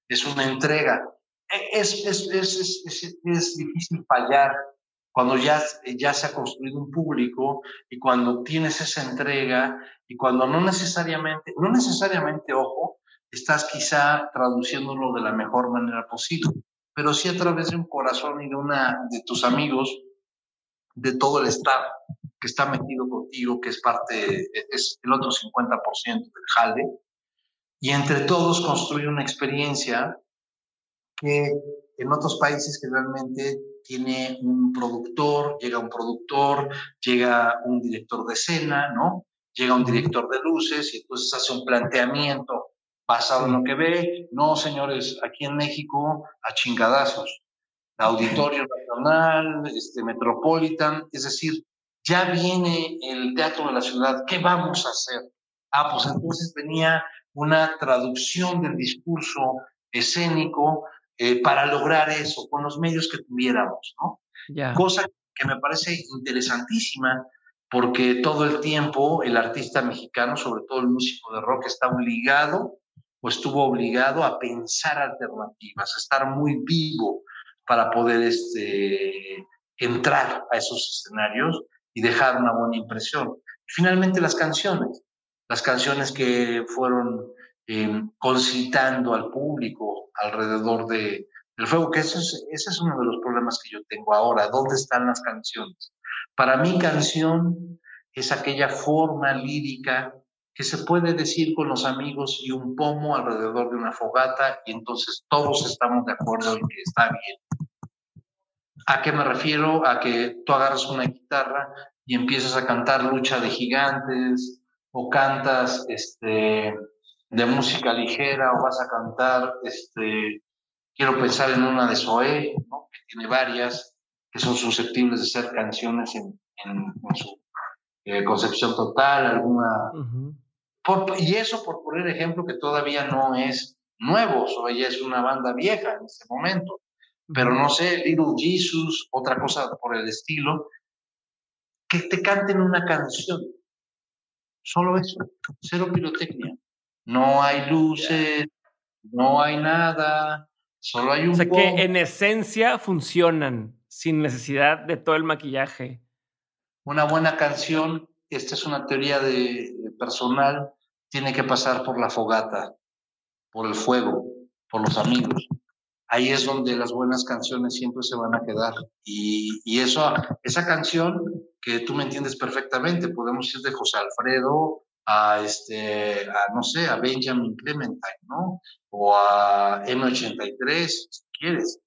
Es una entrega. Es, es, es, es difícil fallar cuando ya, ya se ha construido un público y cuando tienes esa entrega y cuando no necesariamente, no necesariamente, ojo, estás quizá traduciéndolo de la mejor manera posible, pero sí a través de un corazón y de una de tus amigos, de todo el staff que está metido contigo, que es parte, es el otro 50% del jale, y entre todos construir una experiencia que en otros países que realmente tiene un productor, llega un productor, llega un director de escena, ¿no? Llega un director de luces y entonces hace un planteamiento basado en lo que ve. No, señores, aquí en México a chingadazos. Auditorio Nacional, este, Metropolitan, es decir, ya viene el teatro de la ciudad, ¿qué vamos a hacer? Ah, pues entonces venía una traducción del discurso escénico eh, para lograr eso con los medios que tuviéramos, ¿no? Cosa que me parece interesantísima porque todo el tiempo el artista mexicano, sobre todo el músico de rock, está obligado o estuvo obligado a pensar alternativas, a estar muy vivo para poder este, entrar a esos escenarios y dejar una buena impresión. finalmente las canciones, las canciones que fueron eh, concitando al público alrededor de, del fuego, que ese es, ese es uno de los problemas que yo tengo ahora. ¿Dónde están las canciones? Para mí canción es aquella forma lírica que se puede decir con los amigos y un pomo alrededor de una fogata y entonces todos estamos de acuerdo en que está bien. ¿A qué me refiero? A que tú agarras una guitarra y empiezas a cantar Lucha de Gigantes o cantas este, de música ligera o vas a cantar, este, quiero pensar en una de Zoé, ¿no? que tiene varias, que son susceptibles de ser canciones en, en, su eh, concepción total, alguna... y eso por poner ejemplo que todavía no es nuevo, Zoé ya es una banda vieja en este momento, pero no sé, Little Jesus, otra cosa por el estilo, que te canten una canción. Solo eso, cero pirotecnia. No hay luces, no hay nada, solo hay un... O sea que en esencia funcionan sin necesidad de todo el maquillaje. Una buena canción, esta es una teoría de, personal, tiene que pasar por la fogata, por el fuego, por los amigos. Ahí es donde las buenas canciones siempre se van a quedar. Y, y eso, esa canción que tú me entiendes perfectamente, podemos ir de José Alfredo a este, a, no sé, a Benjamin Clementine, ¿no? O a M83, si quieres.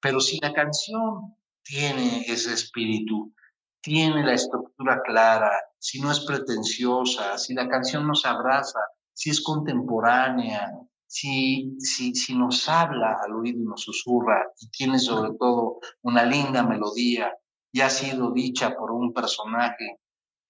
Pero si la canción tiene ese espíritu, tiene la estructura clara, si no es pretenciosa, si la canción nos abraza, si es contemporánea, si, si, si nos habla al oído y nos susurra y tiene sobre todo una linda melodía y ha sido dicha por un personaje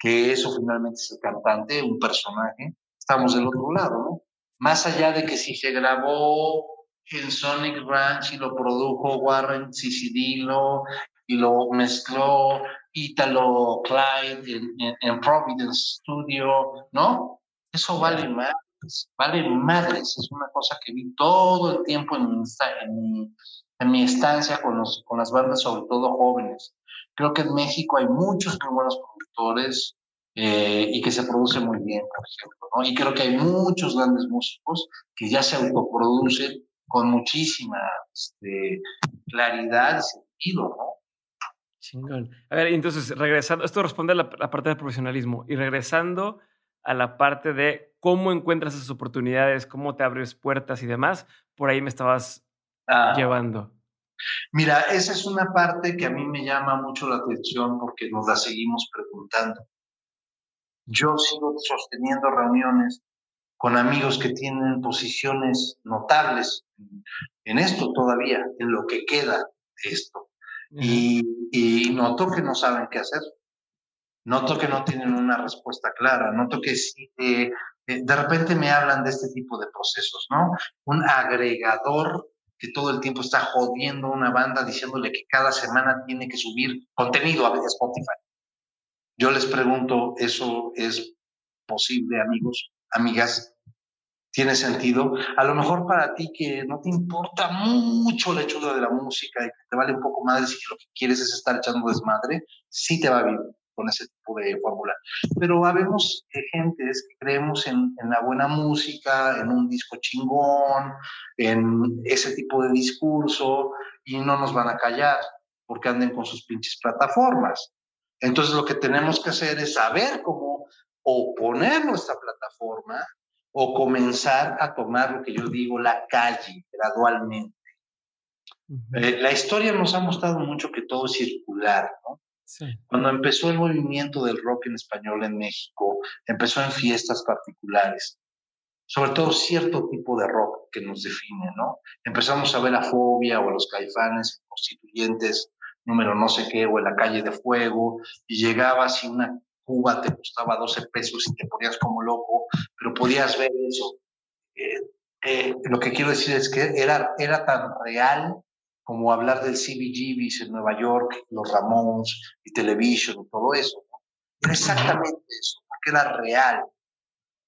que eso finalmente es el cantante, un personaje, estamos del otro lado, ¿no? Más allá de que si se grabó en Sonic Ranch y lo produjo Warren Cicidilo y lo mezcló Italo Clyde en, Providence Studio, ¿no? Eso vale madres, vale madres, es una cosa que vi todo el tiempo en mi, en en mi estancia con, los, con las bandas, sobre todo jóvenes. Creo que en México hay muchos muy buenos eh, y que se produce muy bien, por ejemplo. ¿no? Y creo que hay muchos grandes músicos que ya se autoproducen con muchísima este, claridad y sentido, ¿no? Chingón. A ver, entonces, regresando, esto responde a la, parte del profesionalismo y regresando a la parte de cómo encuentras esas oportunidades, cómo te abres puertas y demás, por ahí me estabas ah. llevando. Mira, esa es una parte que a mí me llama mucho la atención porque nos la seguimos preguntando. Yo sigo sosteniendo reuniones con amigos que tienen posiciones notables en esto todavía, en lo que queda de esto. Y, noto que no saben qué hacer. Noto que no tienen una respuesta clara. Noto que eh, de repente me hablan de este tipo de procesos, ¿no? Un agregador que todo el tiempo está jodiendo a una banda diciéndole que cada semana tiene que subir contenido a Spotify. Yo les pregunto, ¿eso es posible, amigos, amigas? tiene sentido. A lo mejor para ti que no te importa mucho la hechura de la música y que te vale un poco más si lo que quieres es estar echando desmadre, sí te va bien con ese tipo de fórmula. Pero habemos gentes que creemos en, en, la buena música, en un disco chingón, en ese tipo de discurso y no nos van a callar porque anden con sus pinches plataformas. Entonces lo que tenemos que hacer es saber cómo oponer nuestra plataforma o comenzar a tomar lo que yo digo, la calle, gradualmente. Eh, la historia nos ha mostrado mucho que todo es circular, ¿no? Cuando empezó el movimiento del rock en español en México, empezó en fiestas particulares, sobre todo cierto tipo de rock que nos define, ¿no? Empezamos a ver a Fobia o a los caifanes constituyentes, número no sé qué, o en la calle de fuego, y llegaba así una Cuba te costaba 12 pesos y te ponías como loco, pero podías ver eso. Eh, eh, lo que quiero decir es que era, era tan real como hablar del CBGBs en Nueva York, los Ramones y Television todo eso. Era exactamente eso, porque era real.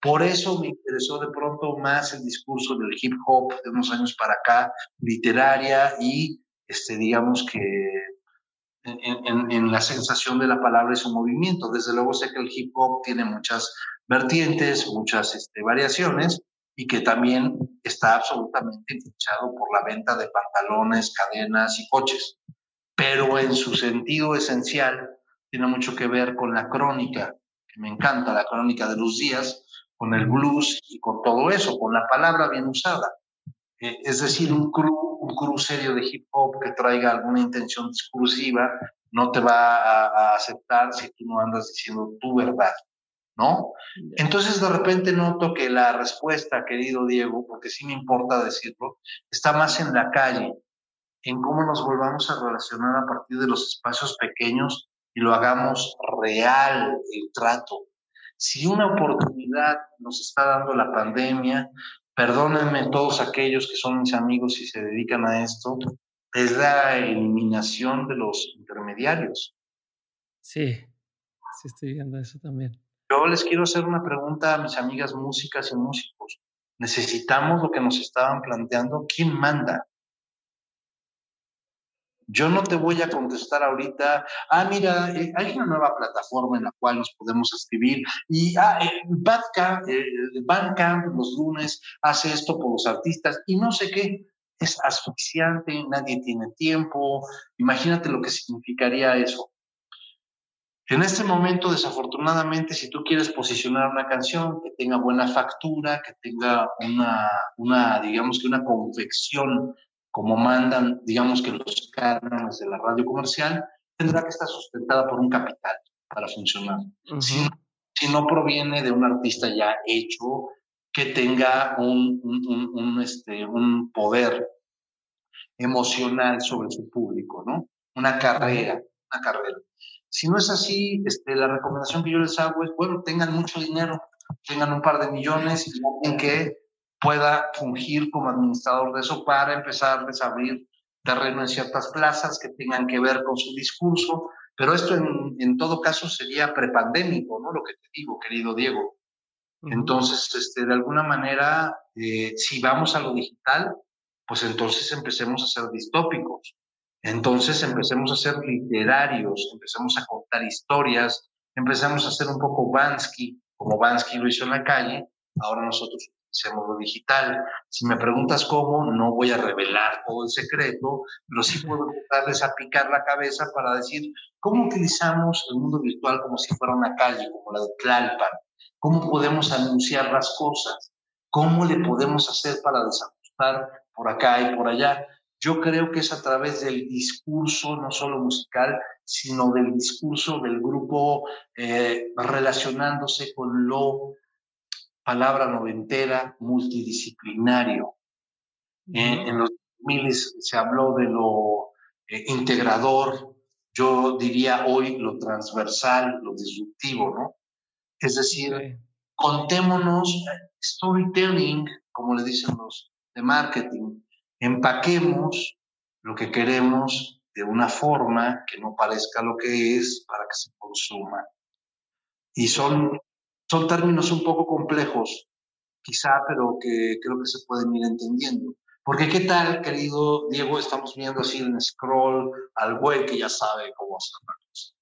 Por eso me interesó de pronto más el discurso del hip hop de unos años para acá, literaria y, este, digamos que en, la sensación de la palabra y su movimiento. Desde luego sé que el hip hop tiene muchas vertientes, muchas este, variaciones y que también está absolutamente hinchado por la venta de pantalones, cadenas y coches. Pero en su sentido esencial tiene mucho que ver con la crónica, que me encanta, la crónica de los días, con el blues y con todo eso, con la palabra bien usada. Eh, es decir, un, cru, serio de hip hop que traiga alguna intención discursiva no te va a, aceptar si tú no andas diciendo tu verdad, ¿no? Entonces de repente noto que la respuesta, querido Diego, porque sí me importa decirlo, está más en la calle, en cómo nos volvamos a relacionar a partir de los espacios pequeños y lo hagamos real el trato. Si una oportunidad nos está dando la pandemia, perdónenme todos aquellos que son mis amigos y se dedican a esto, es la eliminación de los intermediarios. Sí, sí estoy viendo eso también. Yo les quiero hacer una pregunta a mis amigas músicas y músicos. ¿Necesitamos lo que nos estaban planteando? ¿Quién manda? Yo no te voy a contestar ahorita, ah, mira, eh, hay una nueva plataforma en la cual nos podemos escribir y, ah, eh, Bandcamp, los lunes hace esto por los artistas y no sé qué. Es asfixiante, nadie tiene tiempo. Imagínate lo que significaría eso. En este momento, desafortunadamente, si tú quieres posicionar una canción que tenga buena factura, que tenga una, una digamos que una confección como mandan, digamos que los cánones de la radio comercial, tendrá que estar sustentada por un capital para funcionar. si, no proviene de un artista ya hecho que tenga un, un, un, este, un poder emocional sobre su público, ¿no? Una carrera, una carrera. Si no es así, este, la recomendación que yo les hago es, bueno, tengan mucho dinero, tengan un par de millones y alguien que pueda fungir como administrador de eso para empezarles a abrir terreno en ciertas plazas que tengan que ver con su discurso, pero esto en, en todo caso sería prepandémico, ¿no? Lo que te digo, querido Diego. Entonces, este, de alguna manera, eh, si vamos a lo digital, pues entonces empecemos a ser distópicos, entonces empecemos a ser literarios, empecemos a contar historias, empecemos a ser un poco Bansky, como Bansky lo hizo en la calle, ahora nosotros utilicemos lo digital. Si me preguntas cómo, no voy a revelar todo el secreto, pero sí puedo darles a picar la cabeza para decir cómo utilizamos el mundo virtual como si fuera una calle, como la de Tlalpan, cómo podemos anunciar las cosas, cómo le podemos hacer para desajustar por acá y por allá. Yo creo que es a través del discurso, no solo musical, sino del discurso del grupo eh, relacionándose con lo, palabra noventera, multidisciplinario. Eh, en los miles se habló de lo eh, integrador, yo diría hoy lo transversal, lo disruptivo, ¿no? Es decir, contémonos storytelling, como le dicen los de marketing, empaquemos lo que queremos de una forma que no parezca lo que es para que se consuma. Y son, son términos un poco complejos, quizá, pero que creo que se pueden ir entendiendo. Porque qué tal, querido Diego, estamos viendo así en scroll al güey que ya sabe cómo hacer.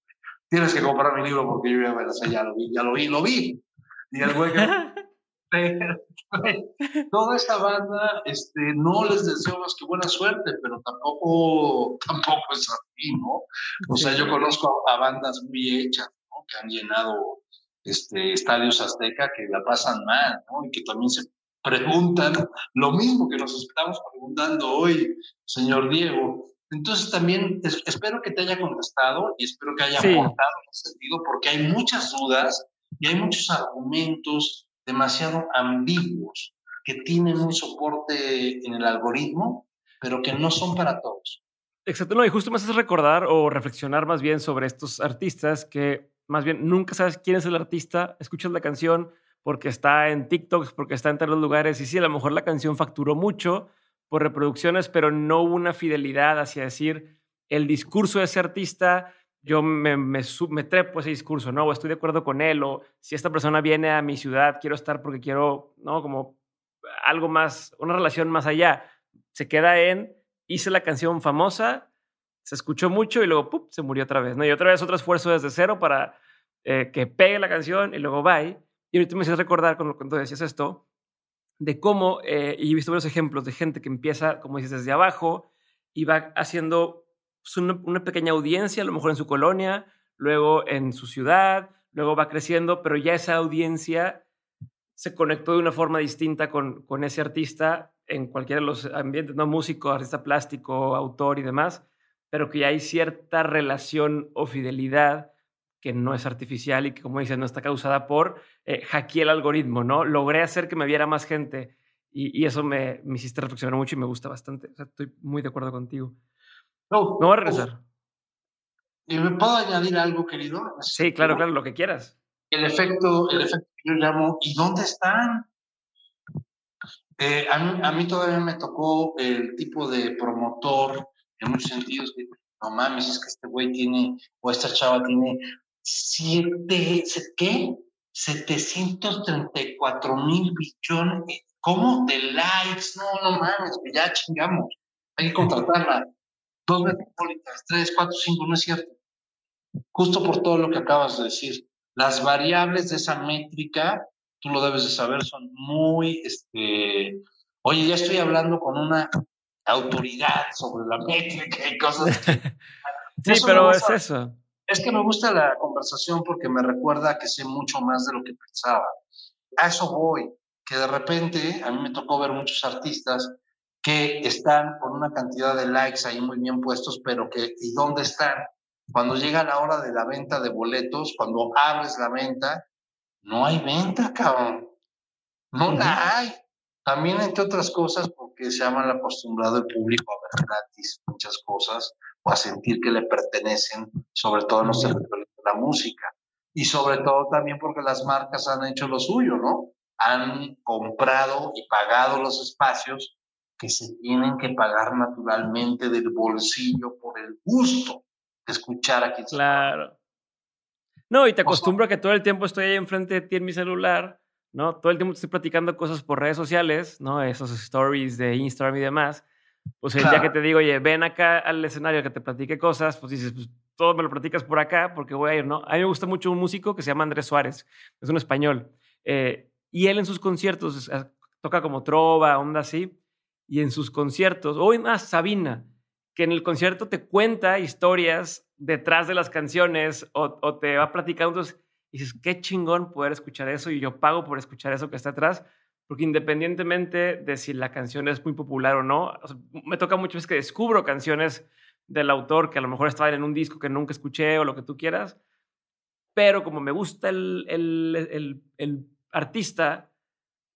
Tienes que comprar mi libro porque yo ya, ya lo vi, ya lo vi, lo vi. Y el güey que toda esta banda, este, no les deseo más que buena suerte, pero tampoco, tampoco es así, ¿no? O sea, yo conozco a, bandas muy hechas, ¿no? Que han llenado este, estadios azteca que la pasan mal, ¿no? Y que también se preguntan lo mismo que nos estamos preguntando hoy, señor Diego. Entonces también espero que te haya contestado y espero que haya aportado en ese sentido, porque hay muchas dudas y hay muchos argumentos demasiado ambiguos que tienen un soporte en el algoritmo, pero que no son para todos. Exacto, no, y justo me haces recordar o reflexionar más bien sobre estos artistas que más bien nunca sabes quién es el artista, escuchas la canción porque está en TikTok, porque está en los lugares, y sí, a lo mejor la canción facturó mucho por reproducciones, pero no una fidelidad hacia decir el discurso de ese artista yo me, me, me, trepo ese discurso, ¿no? O estoy de acuerdo con él, o si esta persona viene a mi ciudad, quiero estar porque quiero, ¿no? Como algo más, una relación más allá. Se queda en, hice la canción famosa, se escuchó mucho y luego, ¡pum!, se murió otra vez, ¿no? Y otra vez otro esfuerzo desde cero para eh, que pegue la canción y luego bye. Y ahorita me hice recordar cuando, cuando decías esto, de cómo, eh, y he visto varios ejemplos de gente que empieza, como dices, desde abajo y va haciendo pues, una, pequeña audiencia, a lo mejor en su colonia, luego en su ciudad, luego va creciendo, pero ya esa audiencia se conectó de una forma distinta con, con ese artista en cualquiera de los ambientes, no músico, artista plástico, autor y demás, pero que ya hay cierta relación o fidelidad que no es artificial y que, como dices, no está causada por eh, el algoritmo, ¿no? Logré hacer que me viera más gente y, eso me, me, hiciste reflexionar mucho y me gusta bastante. estoy muy de acuerdo contigo. No, no voy a regresar. ¿Y me puedo añadir algo, querido? Sí, claro, claro, lo que quieras. El efecto, el efecto que yo llamo, ¿y dónde están? Eh, a, mí, todavía me tocó el tipo de promotor, en muchos sentidos, que no mames, es que este güey tiene, o esta chava tiene siete, ¿qué? 734 mil billones, ¿cómo? De likes, no, no mames, ya chingamos, hay que contratarla dos metropolitas, tres, cuatro, cinco, no es cierto. Justo por todo lo que acabas de decir. Las variables de esa métrica, tú lo debes de saber, son muy, este, oye, ya estoy hablando con una autoridad sobre la métrica y cosas. sí, pero es eso. Es que me gusta la conversación porque me recuerda que sé mucho más de lo que pensaba. A eso voy, que de repente a mí me tocó ver muchos artistas que están con una cantidad de likes ahí muy bien puestos, pero que, ¿y dónde están? Cuando llega la hora de la venta de boletos, cuando abres la venta, no hay venta, cabrón. No la hay. También, entre otras cosas, porque se han acostumbrado el público a ver gratis muchas cosas o a sentir que le pertenecen, sobre todo en los territorios de la música. Y sobre todo también porque las marcas han hecho lo suyo, ¿no? Han comprado y pagado los espacios que se tienen que pagar naturalmente del bolsillo por el gusto de escuchar a quien Claro. No, y te acostumbro a que todo el tiempo estoy ahí enfrente de ti en mi celular, ¿no? Todo el tiempo estoy platicando cosas por redes sociales, ¿no? Esos stories de Instagram y demás. Pues el día que te digo, oye, ven acá al escenario que te platique cosas, pues dices, pues todo me lo platicas por acá porque voy a ir, ¿no? A mí me gusta mucho un músico que se llama Andrés Suárez, es un español. Eh, y él en sus conciertos toca como trova, onda así, y en sus conciertos, o más Sabina, que en el concierto te cuenta historias detrás de las canciones o, te va platicando, entonces dices, qué chingón poder escuchar eso y yo pago por escuchar eso que está atrás, porque independientemente de si la canción es muy popular o no, me toca muchas veces que descubro canciones del autor que a lo mejor estaban en un disco que nunca escuché o lo que tú quieras, pero como me gusta el, el, el, artista,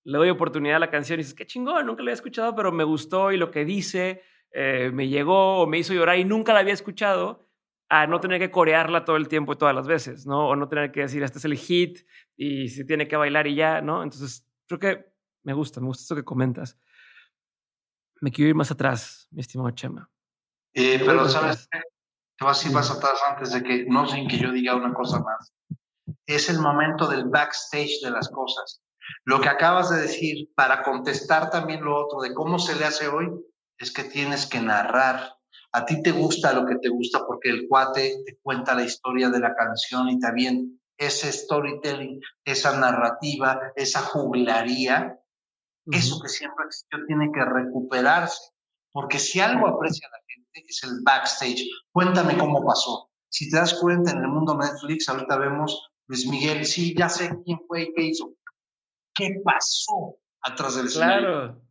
le doy oportunidad a la canción y dices, qué chingón, nunca la había escuchado, pero me gustó y lo que dice eh, me llegó o me hizo llorar y nunca la había escuchado, a no tener que corearla todo el tiempo y todas las veces, ¿no? O no tener que decir, este es el hit y se tiene que bailar y ya, ¿no? Entonces, creo que me gusta, me gusta eso que comentas. Me quiero ir más atrás, mi estimado Chema. Eh, pero, ¿sabes? Te vas a ir más atrás antes de que, no sin que yo diga una cosa más. Es el momento del backstage de las cosas. Lo que acabas de decir, para contestar también lo otro de cómo se le hace hoy, es que tienes que narrar. A ti te gusta lo que te gusta porque el cuate te cuenta la historia de la canción y también ese storytelling, esa narrativa, esa juglaría, eso que siempre existió tiene que recuperarse. Porque si algo aprecia la gente es el backstage. Cuéntame cómo pasó. Si te das cuenta en el mundo Netflix, ahorita vemos Luis Miguel, sí, ya sé quién fue y qué hizo. ¿Qué pasó atrás del Claro.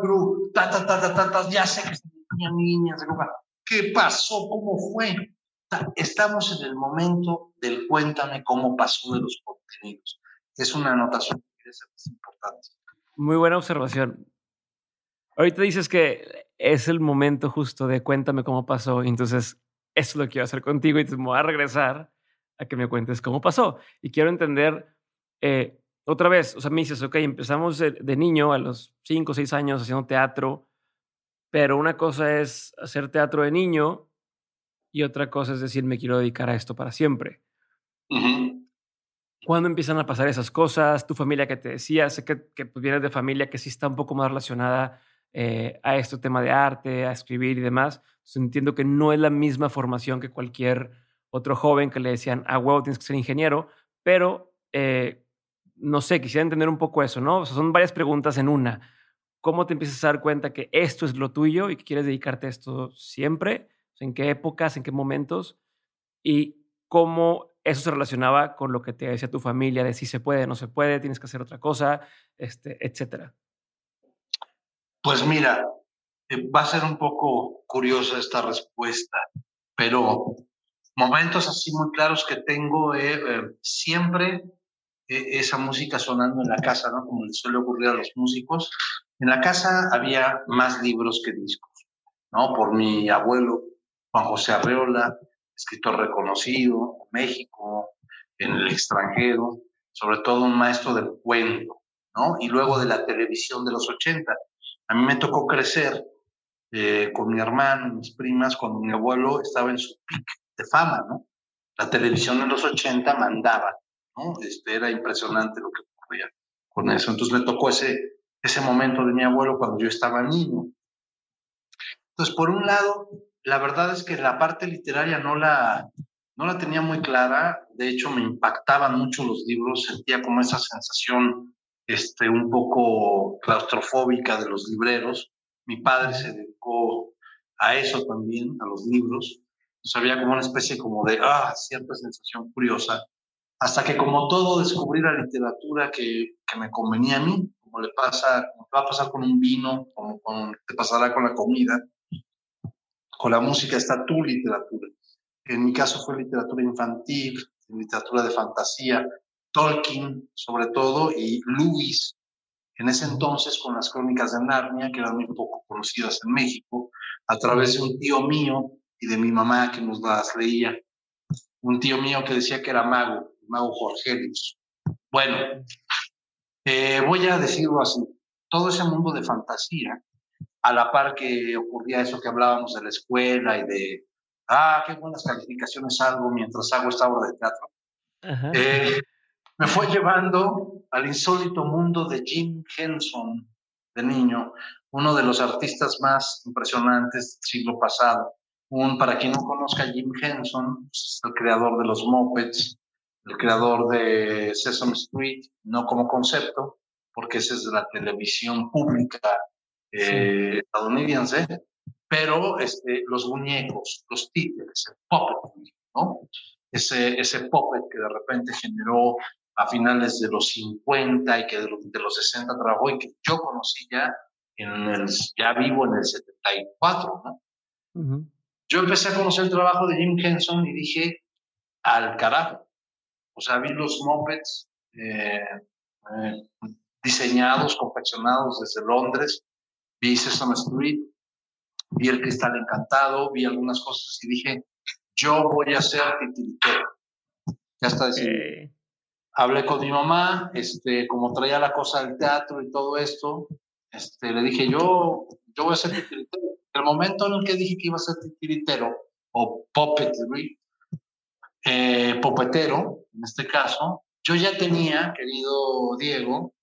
Crew, ta, ta, ta, ta, ta, ya sé que tenía niñas, ¿qué pasó? ¿Cómo fue? Estamos en el momento del cuéntame cómo pasó de los contenidos. Es una anotación que es importante. Muy buena observación. Ahorita dices que es el momento justo de cuéntame cómo pasó, entonces eso es lo que quiero hacer contigo y te voy a regresar a que me cuentes cómo pasó. Y quiero entender eh, otra vez, o sea, me dices, ok, empezamos de, niño a los 5 o 6 años haciendo teatro, pero una cosa es hacer teatro de niño y otra cosa es decir, me quiero dedicar a esto para siempre. ¿Cuándo empiezan a pasar esas cosas? Tu familia que te decía, sé que, que pues, vienes de familia que sí está un poco más relacionada eh, a este tema de arte, a escribir y demás. Entonces, entiendo que no es la misma formación que cualquier otro joven que le decían, ah, huevo, tienes que ser ingeniero, pero eh, no sé, quisiera entender un poco eso, ¿no? son varias preguntas en una. ¿Cómo te empiezas a dar cuenta que esto es lo tuyo y que quieres dedicarte a esto siempre? ¿En qué épocas, en qué momentos? Y cómo eso se relacionaba con lo que te decía tu familia de si se puede, no se puede, tienes que hacer otra cosa, este, etcétera. Pues mira, eh, va a ser un poco curiosa esta respuesta, pero momentos así muy claros que tengo eh, eh, siempre esa música sonando en la casa, ¿no? Como les suele ocurrir a los músicos. En la casa había más libros que discos, ¿no? Por mi abuelo, Juan José Arreola, escritor reconocido en México, en el extranjero, sobre todo un maestro del cuento, ¿no? Y luego de la televisión de los 80. A mí me tocó crecer eh, con mi hermano, mis primas, cuando mi abuelo estaba en su pic de fama, ¿no? La televisión en los 80 mandaba este, era impresionante lo que ocurría con eso. Entonces me tocó ese, ese momento de mi abuelo cuando yo estaba niño. Entonces, por un lado, la verdad es que la parte literaria no la, no la tenía muy clara. De hecho, me impactaban mucho los libros. Sentía como esa sensación este, un poco claustrofóbica de los libreros. Mi padre se dedicó a eso también, a los libros. Entonces había como una especie como de, ah, cierta sensación curiosa hasta que como todo descubrí la literatura que, que me convenía a mí, como le pasa, como va a pasar con un vino, como, te pasará con la comida, con la música está tu literatura. En mi caso fue literatura infantil, literatura de fantasía, Tolkien sobre todo, y Lewis, en ese entonces con las crónicas de Narnia, que eran muy poco conocidas en México, a través de un tío mío y de mi mamá que nos las leía. Un tío mío que decía que era mago, Mau Jorgelius. Bueno, eh, voy a decirlo así, todo ese mundo de fantasía, a la par que ocurría eso que hablábamos de la escuela y de, ah, qué buenas calificaciones hago mientras hago esta obra de teatro, eh, me fue llevando al insólito mundo de Jim Henson de niño, uno de los artistas más impresionantes del siglo pasado. Un, para quien no conozca Jim Henson, el creador de los Muppets, el creador de Sesame Street, no como concepto, porque esa es la televisión pública eh, estadounidense, pero este, los muñecos, los títeres, el puppet, ¿no? Ese, ese puppet que de repente generó a finales de los 50 y que de los, de los 60 trabajó y que yo conocí ya, en el, ya vivo en el 74, ¿no? Yo empecé a conocer el trabajo de Jim Henson y dije, al carajo. O sea, vi los mopeds eh, eh, diseñados, confeccionados desde Londres, vi Sesame Street, vi el cristal encantado, vi algunas cosas y dije, yo voy a ser titiritero. Ya está diciendo. Hablé con mi mamá, este, como traía la cosa del teatro y todo esto, este, le dije, yo, yo voy a ser titiritero. El momento en el que dije que iba a ser titiritero, o puppetry, eh, popetero, en este caso, yo ya tenía, querido Diego,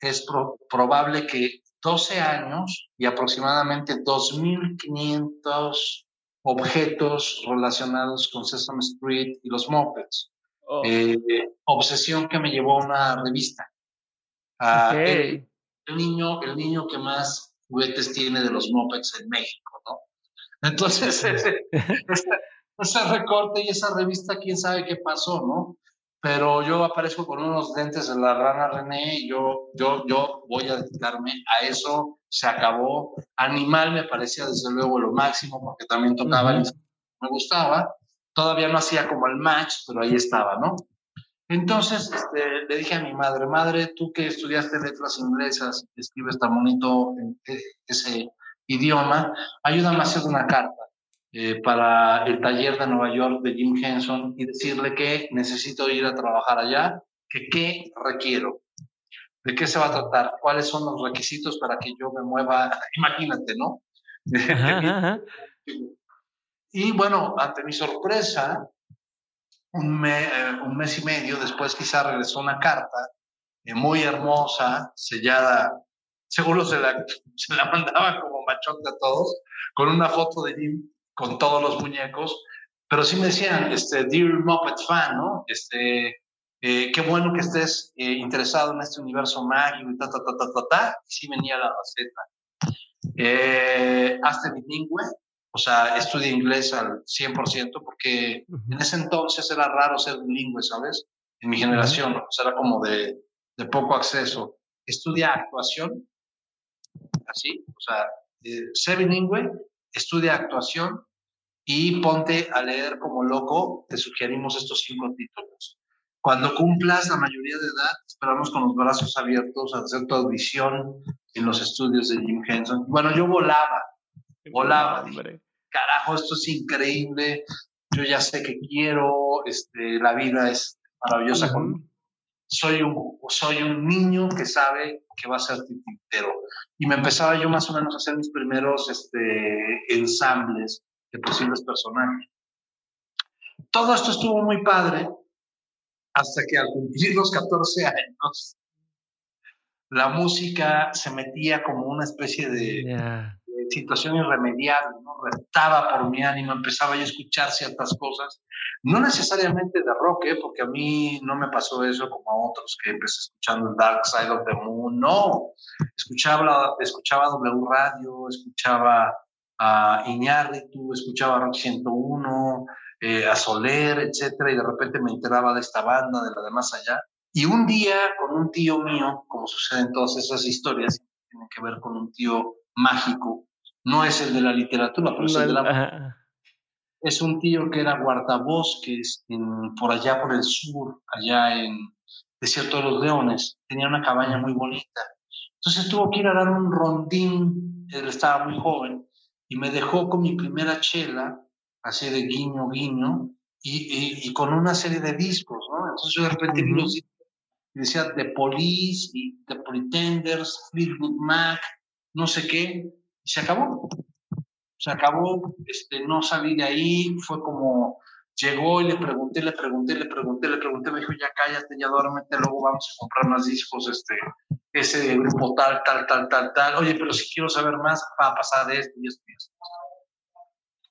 es probable que 12 años y aproximadamente 2.500 objetos relacionados con Sesame Street y los Muppets. Oh. Eh, obsesión que me llevó a una revista. el, niño, el niño que más juguetes tiene de los Muppets en México, ¿no? Entonces, ese, ese recorte y esa revista, quién sabe qué pasó, ¿no? Pero yo aparezco con unos lentes de la rana René y yo, yo, yo voy a dedicarme a eso, se acabó. Animal me parecía desde luego lo máximo porque también tocaba, me gustaba. Todavía no hacía como el match, pero ahí estaba, ¿no? Entonces este, le dije a mi madre, madre, tú que estudiaste letras inglesas, escribes tan bonito en ese idioma, ayúdame a hacer una carta eh, para el taller de Nueva York de Jim Henson y decirle que necesito ir a trabajar allá, que qué requiero, de qué se va a tratar, cuáles son los requisitos para que yo me mueva, imagínate, ¿no? y bueno, ante mi sorpresa, un, eh, un, mes y medio después quizá regresó una carta eh, muy hermosa, sellada, seguro se la, se la mandaban como machote a todos, con una foto de Jim con todos los muñecos, pero sí me decían, este, Dear Muppet fan, ¿no? Este, eh, qué bueno que estés eh, interesado en este universo mágico y ta, ta, ta, ta, ta, ta. Y sí venía la receta. Eh, hazte bilingüe, o sea, estudia inglés al 100%, porque en ese entonces era raro ser bilingüe, ¿sabes? En mi generación, o sea, era como de, de poco acceso. Estudia actuación, así, o sea, sé bilingüe, estudia actuación y ponte a leer como loco, te sugerimos estos cinco títulos. Cuando cumplas la mayoría de edad, esperamos con los brazos abiertos a hacer tu audición en los estudios de Jim Henson. Bueno, yo volaba, volaba. Carajo, esto es increíble. Yo ya sé que quiero, este, la vida es maravillosa Soy un, soy un niño que sabe que va a ser tintero. Y me empezaba yo más o menos a hacer mis primeros este, ensambles de posibles personajes. Todo esto estuvo muy padre hasta que al cumplir los 14 años, la música se metía como una especie de, situación irremediable, ¿no? Retaba por mi ánimo, empezaba yo a escuchar ciertas cosas, no necesariamente de rock, ¿eh? porque a mí no me pasó eso como a otros que empecé escuchando el Dark Side of the Moon, no, escuchaba, escuchaba W Radio, escuchaba a Iñárritu, escuchaba Rock 101, eh, a Soler, etcétera, y de repente me enteraba de esta banda, de la de más allá. Y un día con un tío mío, como sucede en todas esas historias, tienen que ver con un tío mágico, no es el de la literatura, pero es el de la... Es un tío que era guardabosques en, por allá por el sur, allá en Desierto de los Leones. Tenía una cabaña muy bonita. Entonces tuvo que ir a dar un rondín, él estaba muy joven, y me dejó con mi primera chela, así de guiño, guiño, y, y, con una serie de discos, ¿no? Entonces yo de repente vi los discos y decía The Police, y The Pretenders, Fleetwood Mac, no sé qué, y se acabó. Se acabó, este, no salí de ahí, fue como, llegó y le pregunté, le pregunté, le pregunté, le pregunté, me dijo, ya cállate, ya duérmete, luego vamos a comprar más discos, este, ese grupo tal, tal, tal, tal, tal. Oye, pero si quiero saber más, va a pasar esto y esto y esto.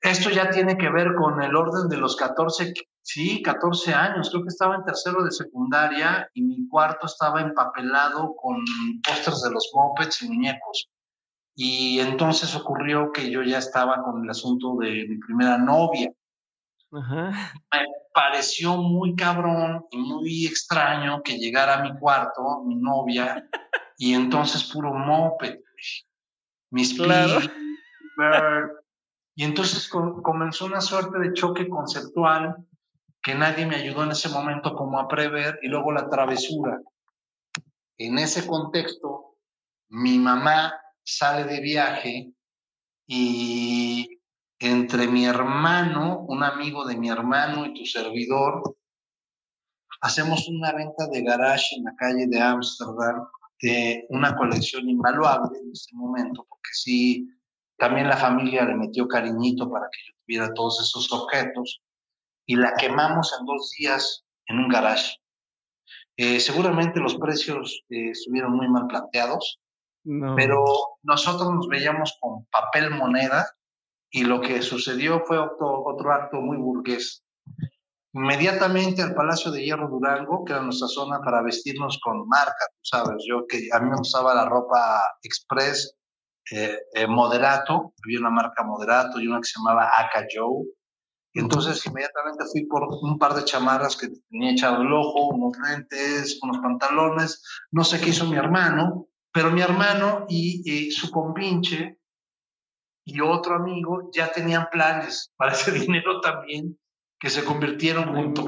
Esto ya tiene que ver con el orden de los 14, sí, 14 años. Creo que estaba en tercero de secundaria y mi cuarto estaba empapelado con pósters de los mopeds y muñecos. Y entonces ocurrió que yo ya estaba con el asunto de mi primera novia. Me pareció muy cabrón y muy extraño que llegara a mi cuarto mi novia y entonces puro moped. Mis claro. Y entonces comenzó una suerte de choque conceptual que nadie me ayudó en ese momento como a prever y luego la travesura. En ese contexto, mi mamá sale de viaje y entre mi hermano, un amigo de mi hermano y tu servidor, hacemos una venta de garage en la calle de Ámsterdam de una colección invaluable en ese momento, porque sí también la familia le metió cariñito para que yo tuviera todos esos objetos y la quemamos en dos días en un garage. Eh, seguramente los precios eh, estuvieron muy mal planteados, pero nosotros nos veíamos con papel moneda y lo que sucedió fue otro, otro acto muy burgués. Inmediatamente al Palacio de Hierro Durango, que era nuestra zona para vestirnos con marca, tú sabes, yo que a mí me gustaba la ropa express, eh, eh, Moderato, había una marca Moderato y una que se llamaba Aka Joe. Y entonces inmediatamente fui por un par de chamarras que tenía echado el ojo, unos lentes, unos pantalones, no sé qué hizo mi hermano, pero mi hermano y, su compinche y otro amigo ya tenían planes para ese dinero también, que se convirtieron junto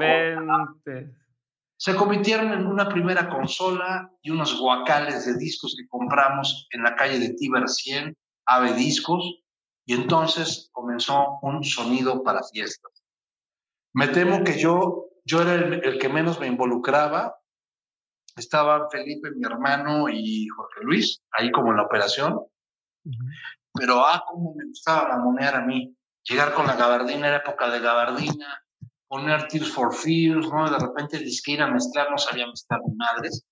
se convirtieron en una primera consola y unos guacales de discos que compramos en la calle de Tiber 100, Ave Discos, y entonces comenzó un sonido para fiestas. Me temo que yo, yo era el, que menos me involucraba. Estaban Felipe, mi hermano, y Jorge Luis, ahí como en la operación. Pero, ah, cómo me gustaba mamonear a mí. Llegar con la gabardina, era época de gabardina, poner Tears for Fears, ¿no? De repente que ir a mezclar, no sabía mezclar ni madres.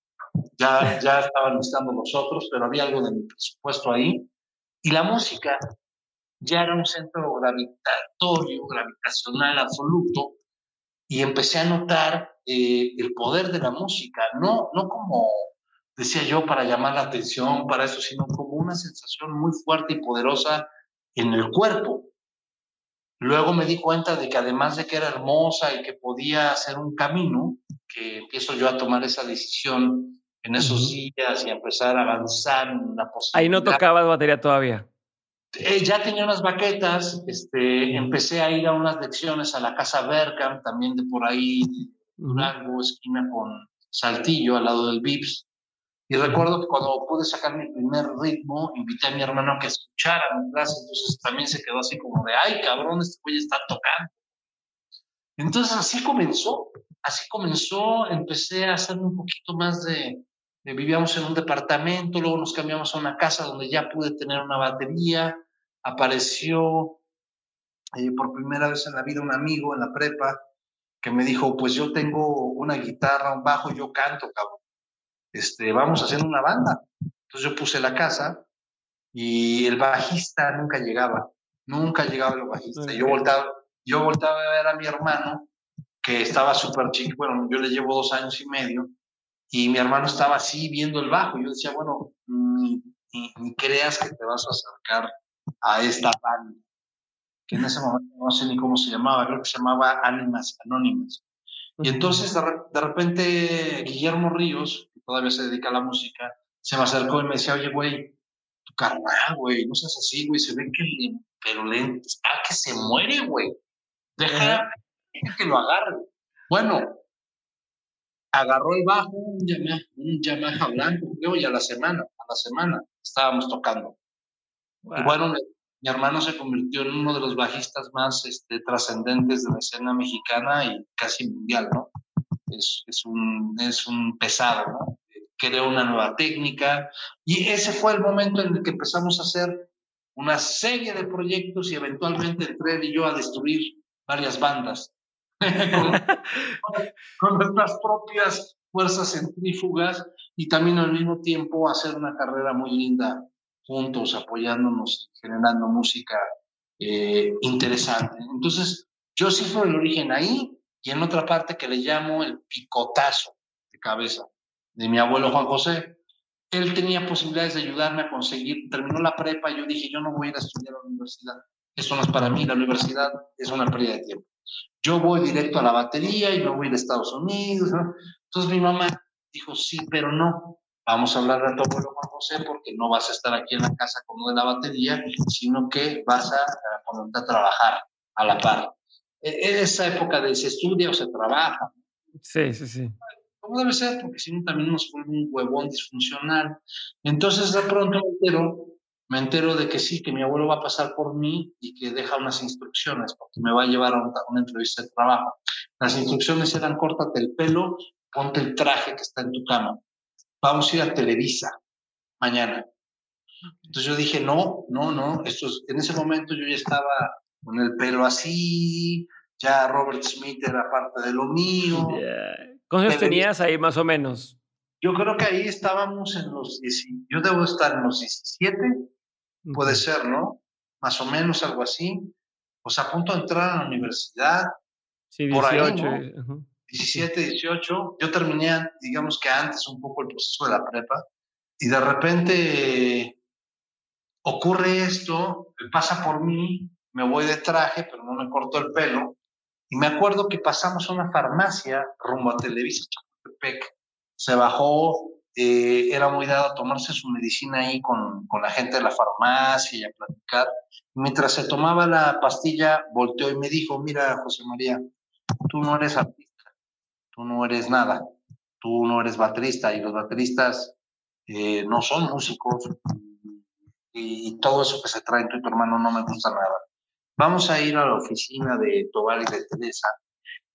Ya, ya estaban mezclando los otros, pero había algo de mi presupuesto ahí. Y la música ya era un centro gravitatorio, gravitacional absoluto, y empecé a notar eh, el poder de la música, no, no como decía yo para llamar la atención, para eso, sino como una sensación muy fuerte y poderosa en el cuerpo. Luego me di cuenta de que además de que era hermosa y que podía hacer un camino, que empiezo yo a tomar esa decisión en esos días y a empezar a avanzar en la posibilidad. Ahí no tocabas batería todavía. Eh, ya tenía unas baquetas, este, empecé a ir a unas lecciones a la casa Berkham, también de por ahí, Durango, esquina con Saltillo, al lado del Vips. Y recuerdo que cuando pude sacar mi primer ritmo, invité a mi hermano a que escuchara mi clase, entonces también se quedó así como de, ay, cabrón, este güey está tocando. Entonces así comenzó, así comenzó, empecé a hacer un poquito más de, vivíamos en un departamento, luego nos cambiamos a una casa donde ya pude tener una batería, apareció eh, por primera vez en la vida un amigo en la prepa que me dijo, pues yo tengo una guitarra, un bajo, yo canto, cabrón este, vamos a hacer una banda. Entonces yo puse la casa y el bajista nunca llegaba, nunca llegaba el bajista. Yo voltaba, yo voltaba a ver a mi hermano, que estaba súper chico, bueno, yo le llevo dos años y medio, y mi hermano estaba así viendo el bajo. Yo decía, bueno, ni, creas que te vas a acercar a esta banda, que en ese momento no sé ni cómo se llamaba, creo que se llamaba Ánimas Anónimas. Y entonces de repente Guillermo Ríos, todavía se dedica a la música, se me acercó y me decía, oye, güey, tu carnal, güey, no seas así, güey, se ve que le, pero le está que se muere, güey. Deja, que lo agarre. Bueno, agarró el bajo, un Yamaha, un Yamaha blanco, y a la semana, a la semana estábamos tocando. Y bueno, mi hermano se convirtió en uno de los bajistas más este, trascendentes de la escena mexicana y casi mundial, ¿no? Es, es, un, es un pesado, ¿no? Creó una nueva técnica. Y ese fue el momento en el que empezamos a hacer una serie de proyectos y eventualmente entré y yo a destruir varias bandas. Con, nuestras propias fuerzas centrífugas y también al mismo tiempo hacer una carrera muy linda juntos, apoyándonos, generando música eh, interesante. Entonces, yo sí fue el origen ahí y en otra parte que le llamo el picotazo de cabeza de mi abuelo Juan José. Él tenía posibilidades de ayudarme a conseguir, terminó la prepa y yo dije, yo no voy a ir a estudiar a la universidad. Eso no es para mí, la universidad es una pérdida de tiempo. Yo voy directo a la batería y no voy a Estados Unidos. Entonces mi mamá dijo, sí, pero no. Vamos a hablar a tu abuelo Juan José porque no vas a estar aquí en la casa con uno de la batería, sino que vas a, a ponerte a trabajar a la par. En e, esa época de se estudia o se trabaja. Sí, sí, sí. ¿Cómo debe ser? Porque si no también nos pone un huevón disfuncional. Entonces de pronto me entero, me entero de que sí, que mi abuelo va a pasar por mí y que deja unas instrucciones porque me va a llevar a una, entrevista de trabajo. Las instrucciones eran córtate el pelo, ponte el traje que está en tu cama. Vamos a ir a Televisa mañana. Entonces yo dije, no, no, no, esto en ese momento yo ya estaba con el pelo así, ya Robert Smith era parte de lo mío. ¿Cuántos tenías ahí más o menos? Yo creo que ahí estábamos en los, yo debo estar en los 17, puede ser, ¿no? Más o menos algo así. Pues a punto de entrar a la universidad. Sí, 18. 17, 18. Yo terminé, digamos que antes un poco el proceso de la prepa. Y de repente ocurre esto, pasa por mí, me voy de traje, pero no me corto el pelo. Y me acuerdo que pasamos a una farmacia rumbo a Televisa Chapultepec. Se bajó, eh, era muy dado a tomarse su medicina ahí con, con, la gente de la farmacia y a platicar. Mientras se tomaba la pastilla, volteó y me dijo, mira, José María, tú no eres artista, tú no eres nada, tú no eres baterista y los bateristas eh, no son músicos y, y, todo eso que se trae en tu hermano no me gusta nada vamos a ir a la oficina de Tobal y de Teresa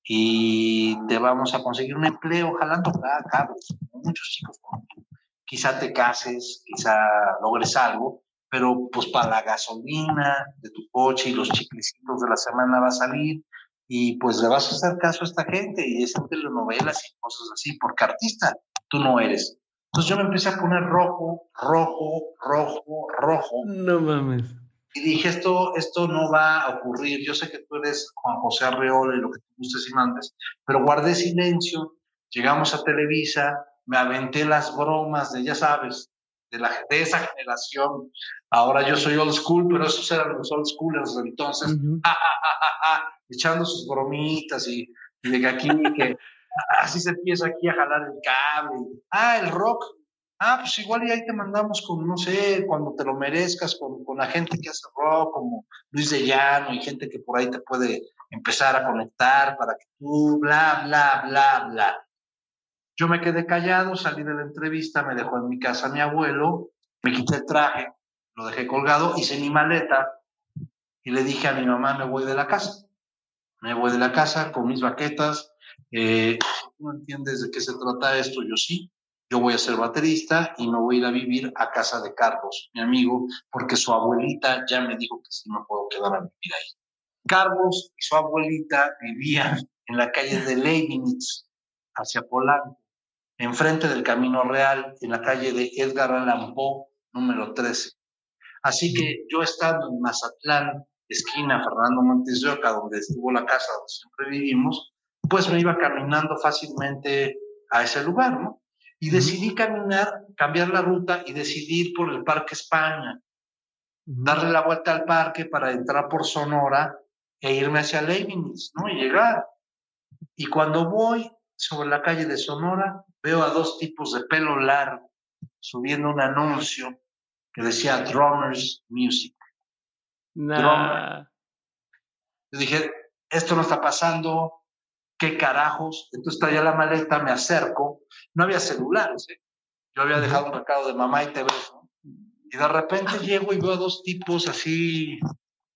y te vamos a conseguir un empleo jalando cabos, muchos chicos como tú. Quizá te cases, quizá logres algo, pero pues para la gasolina de tu coche y los chiclecitos de la semana va a salir y pues le vas a hacer caso a esta gente y es en telenovelas y cosas así, porque artista tú no eres. Entonces yo me empecé a poner rojo, rojo, rojo, rojo. No mames y dije, esto, esto no va a ocurrir. Yo sé que tú eres Juan José Arreola y lo que tú gustes y mandes, pero guardé silencio. Llegamos a Televisa, me aventé las bromas de, ya sabes, de, la, de esa generación. Ahora yo soy old school, pero esos eran los old schoolers de entonces, echando sus bromitas y, y de que aquí, que así se empieza aquí a jalar el cable. Ah, el rock Ah, pues igual y ahí te mandamos con, no sé, cuando te lo merezcas, con, con la gente que hace rock, como Luis de Llano y gente que por ahí te puede empezar a conectar para que tú, bla, bla, bla, bla. Yo me quedé callado, salí de la entrevista, me dejó en mi casa mi abuelo, me quité el traje, lo dejé colgado, hice mi maleta y le dije a mi mamá, me voy de la casa. Me voy de la casa con mis baquetas. Eh, ¿No entiendes de qué se trata esto? Yo sí yo voy a ser baterista y me voy a ir a vivir a casa de Carlos, mi amigo, porque su abuelita ya me dijo que sí me puedo quedar a vivir ahí. Carlos y su abuelita vivían en la calle de Leibniz, hacia Polanco, enfrente del Camino Real, en la calle de Edgar Allan Poe, número 13. Así que yo estando en Mazatlán, esquina Fernando Montes de Oca, donde estuvo la casa donde siempre vivimos, pues me iba caminando fácilmente a ese lugar, ¿no? Y decidí caminar, cambiar la ruta y decidir por el Parque España, darle la vuelta al parque para entrar por Sonora e irme hacia Leibniz, ¿no? Y llegar. Y cuando voy sobre la calle de Sonora, veo a dos tipos de pelo largo subiendo un anuncio que decía Drummers Music. Nah. Yo dije, esto no está pasando, ¿qué carajos? Entonces traía la maleta, me acerco, no había celulares, ¿eh? yo había dejado un recado de mamá y te beso. Y de repente llego y veo a dos tipos así,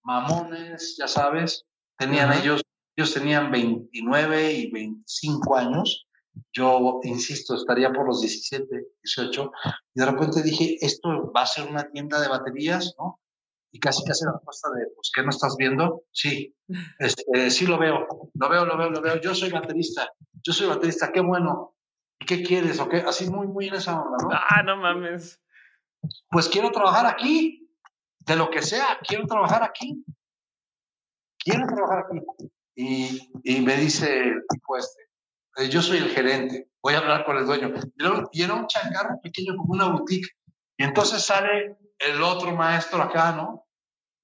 mamones, ya sabes, tenían ellos, ellos tenían 29 y 25 años, yo, insisto, estaría por los 17, 18, y de repente dije, esto va a ser una tienda de baterías, ¿no? Y casi casi la respuesta de, pues, ¿qué no estás viendo? Sí, este, sí lo veo, lo veo, lo veo, lo veo. Yo soy baterista, yo soy baterista, qué bueno. ¿Y qué quieres? ¿O qué? Así muy, muy en esa onda, ¿no? Ah, no mames. Pues quiero trabajar aquí, de lo que sea, quiero trabajar aquí. quiero trabajar aquí. Y, y me dice el tipo este, eh, yo soy el gerente, voy a hablar con el dueño. Y era un changarro pequeño como una boutique. Y entonces sale el otro maestro acá, ¿no?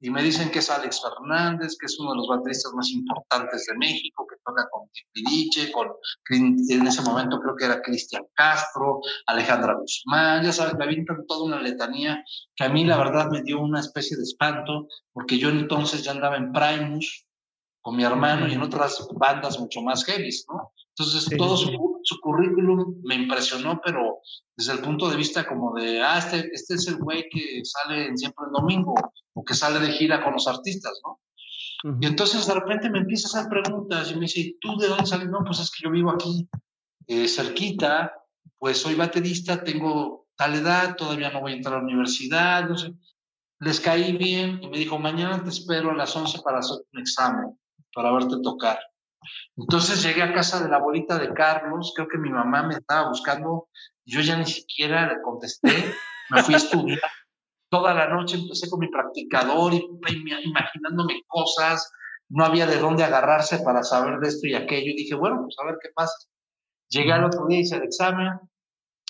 y me dicen que es Alex Fernández, que es uno de los bateristas más importantes de México, que toca con Timbiriche, con, en ese momento creo que era Cristian Castro, Alejandra Guzmán, ya sabes, me avientan toda una letanía que a mí la verdad me dio una especie de espanto, porque yo entonces ya andaba en Primus con mi hermano y en otras bandas mucho más heavy, ¿no? Entonces todo su, su currículum me impresionó, pero desde el punto de vista como de, ah, este, este es el güey que sale siempre el domingo o que sale de gira con los artistas, ¿no? Y entonces de repente me empieza a hacer preguntas y me dice, ¿tú de dónde sales? No, pues es que yo vivo aquí eh, cerquita, pues soy baterista, tengo tal edad, todavía no voy a entrar a la universidad, no sé. Les caí bien y me dijo, mañana te espero a las 11 para hacer un examen, para verte tocar. Entonces llegué a casa de la abuelita de Carlos, creo que mi mamá me estaba buscando, yo ya ni siquiera le contesté, me fui a estudiar. Toda la noche empecé con mi practicador y, imaginándome cosas, no había de dónde agarrarse para saber de esto y aquello. Y dije, bueno, pues a ver qué pasa. Llegué al otro día, hice el examen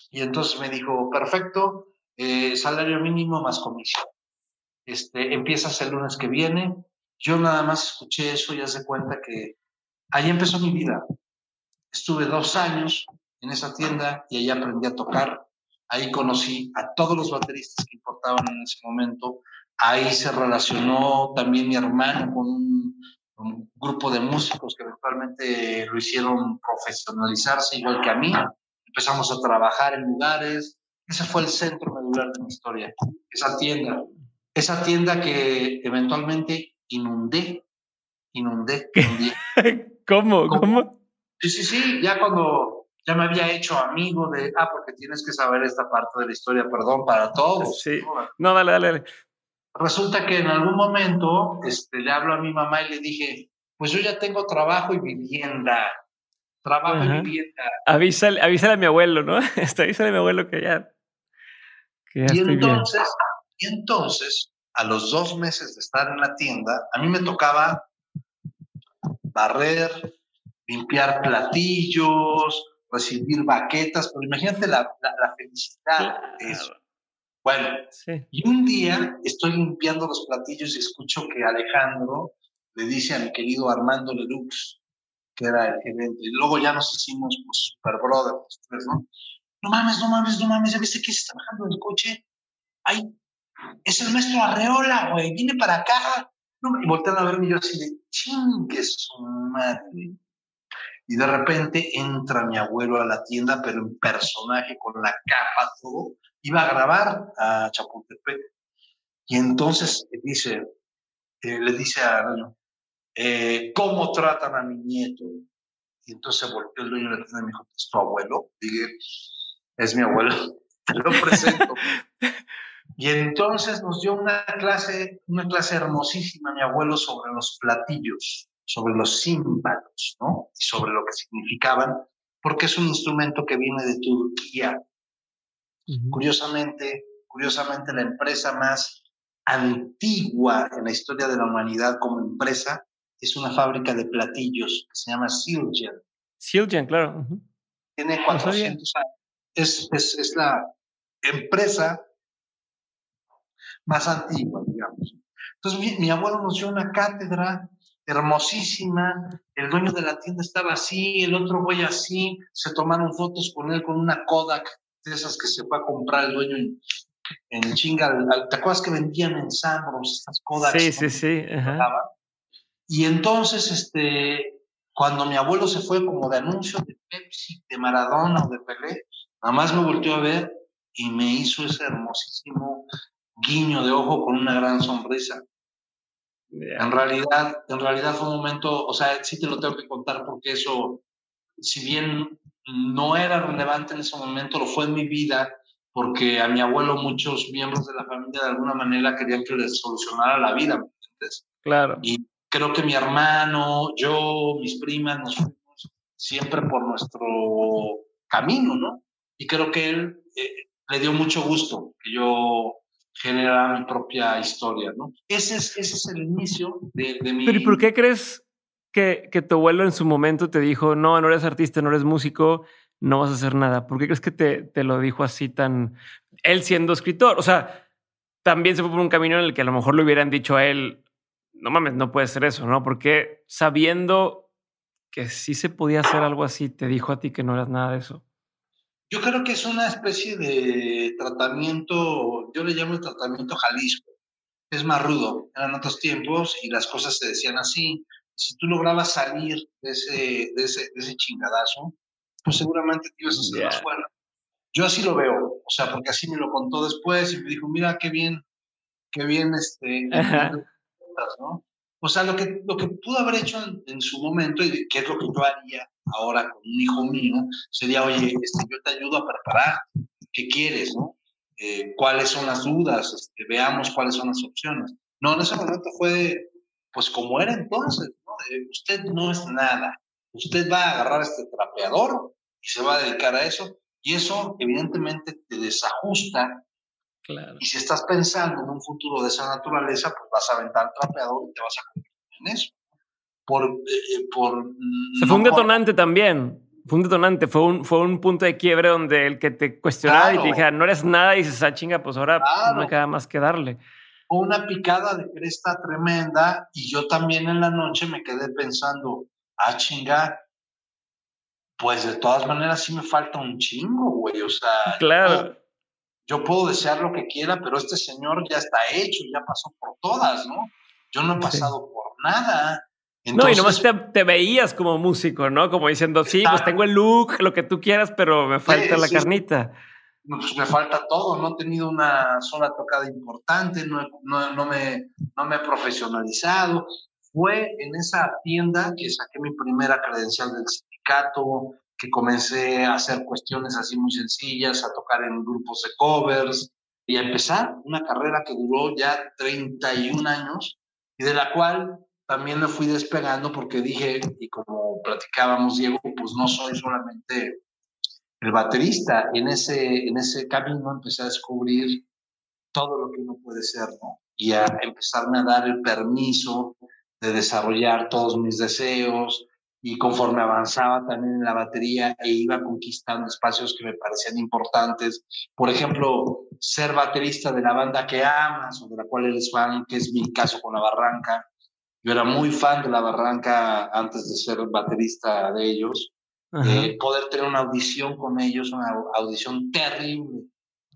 y entonces me dijo, perfecto, eh, salario mínimo más comisión. Este, empiezas el lunes que viene. Yo nada más escuché eso y hace cuenta que Ahí empezó mi vida. Estuve dos años en esa tienda y ahí aprendí a tocar. Ahí conocí a todos los bateristas que importaban en ese momento. Ahí se relacionó también mi hermano con un, grupo de músicos que eventualmente lo hicieron profesionalizarse igual que a mí. Empezamos a trabajar en lugares. Ese fue el centro medular de mi historia, esa tienda. Esa tienda que eventualmente inundé, inundé. inundé. ¿Cómo? ¿Cómo? Sí, sí, sí, ya cuando ya me había hecho amigo de, ah, porque tienes que saber esta parte de la historia, perdón, para todos. Sí, no, dale, dale, dale. Resulta que en algún momento este, le hablo a mi mamá y le dije, pues yo ya tengo trabajo y vivienda. Trabajo y vivienda. Avísale, avísale a mi abuelo, ¿no? Este, avísale a mi abuelo que ya. Que y entonces, y entonces, a los dos meses de estar en la tienda, a mí me tocaba barrer, limpiar platillos, recibir baquetas, pero imagínate la, felicidad de eso. Bueno, y un día estoy limpiando los platillos y escucho que Alejandro le dice a mi querido Armando Lelux, que era el gerente, y luego ya nos hicimos pues, super brothers, ¿no? No mames, no mames, no mames, ¿ya viste que se está bajando del coche? Ay, es el maestro Arreola, güey, viene para acá, y voltean a verme y yo así de chingue su madre. Y de repente entra mi abuelo a la tienda, pero en personaje, con la capa, todo. Iba a grabar a Chapultepec. Y entonces dice, eh, le dice a eh, ¿cómo tratan a mi nieto? Y entonces volteó el dueño de la tienda y me dijo, ¿es tu abuelo? Dije, es mi abuelo, te lo presento. Y entonces nos dio una clase, una clase hermosísima, mi abuelo, sobre los platillos, sobre los címbalos, ¿no? Y sobre lo que significaban, porque es un instrumento que viene de Turquía. Curiosamente, curiosamente, la empresa más antigua en la historia de la humanidad como empresa es una fábrica de platillos que se llama Siljan. Siljan, claro. Tiene 400 años. Es, es, es la empresa más antigua, digamos. Entonces mi, abuelo nos dio una cátedra hermosísima, el dueño de la tienda estaba así, el otro güey así, se tomaron fotos con él con una Kodak de esas que se fue a comprar el dueño en, en chinga, ¿te acuerdas que vendían en Sambros estas Kodak? Sí, sí, sí. Y entonces, este, cuando mi abuelo se fue como de anuncio de Pepsi, de Maradona o de Pelé, nada más me volteó a ver y me hizo ese hermosísimo guiño de ojo con una gran sonrisa. En realidad, en realidad fue un momento, o sea, sí te lo tengo que contar porque eso, si bien no era relevante en ese momento, lo fue en mi vida, porque a mi abuelo muchos miembros de la familia de alguna manera querían que les solucionara la vida, ¿me entiendes? Claro. Y creo que mi hermano, yo, mis primas, nos fuimos siempre por nuestro camino, ¿no? Y creo que él eh, le dio mucho gusto que yo generar mi propia historia, ¿no? Ese es, ese es el inicio de, de mi... Pero ¿y por qué crees que, que, tu abuelo en su momento te dijo, no, no eres artista, no eres músico, no vas a hacer nada? ¿Por qué crees que te, te lo dijo así tan... Él siendo escritor, o sea, también se fue por un camino en el que a lo mejor le hubieran dicho a él, no mames, no puede ser eso, ¿no? Porque sabiendo que sí se podía hacer algo así, te dijo a ti que no eras nada de eso. Yo creo que es una especie de tratamiento, yo le llamo el tratamiento Jalisco. Es más rudo, eran otros tiempos y las cosas se decían así. Si tú lograbas salir de ese, de ese, de ese chingadazo, pues seguramente te ibas a hacer más fuerte. Yo así lo veo, o sea, porque así me lo contó después y me dijo, mira qué bien, qué bien, este, ¿no? O sea, lo que, lo que pudo haber hecho en, su momento, y que es lo que yo haría ahora con un hijo mío, sería, oye, este, yo te ayudo a preparar, ¿qué quieres, no? Eh, ¿Cuáles son las dudas? Este, veamos cuáles son las opciones. No, en ese momento fue, pues como era entonces, ¿no? usted no es nada, usted va a agarrar este trapeador y se va a dedicar a eso, y eso evidentemente te desajusta y si estás pensando en un futuro de esa naturaleza, pues vas a aventar el trapeador y te vas a convertir en eso. Por, eh, por, Se fue un detonante también. Fue un detonante, fue un, fue un punto de quiebre donde el que te cuestionaba y te dije, no eres nada, y dices, ah, chinga, pues ahora no me queda más que darle. Fue una picada de cresta tremenda y yo también en la noche me quedé pensando, ah, chinga, pues de todas maneras sí me falta un chingo, güey, o sea. Claro yo puedo desear lo que quiera, pero este señor ya está hecho, ya pasó por todas, ¿no? Yo no he pasado por nada. No, y nomás te, veías como músico, ¿no? Como diciendo, sí, pues tengo el look, lo que tú quieras, pero me falta la carnita. Pues me falta todo, no he tenido una sola tocada importante, no, no, me, no me he profesionalizado. Fue en esa tienda que saqué mi primera credencial del sindicato, que comencé a hacer cuestiones así muy sencillas, a tocar en grupos de covers y a empezar una carrera que duró ya 31 años y de la cual también me fui despegando porque dije, y como platicábamos, Diego, pues no soy solamente el baterista. En ese, en ese camino empecé a descubrir todo lo que uno puede ser, ¿no? Y a empezarme a dar el permiso de desarrollar todos mis deseos, y conforme avanzaba también en la batería e iba conquistando espacios que me parecían importantes. Por ejemplo, ser baterista de la banda que amas o de la cual eres fan, que es mi caso con La Barranca. Yo era muy fan de La Barranca antes de ser baterista de ellos. Eh, poder tener una audición con ellos, una audición terrible.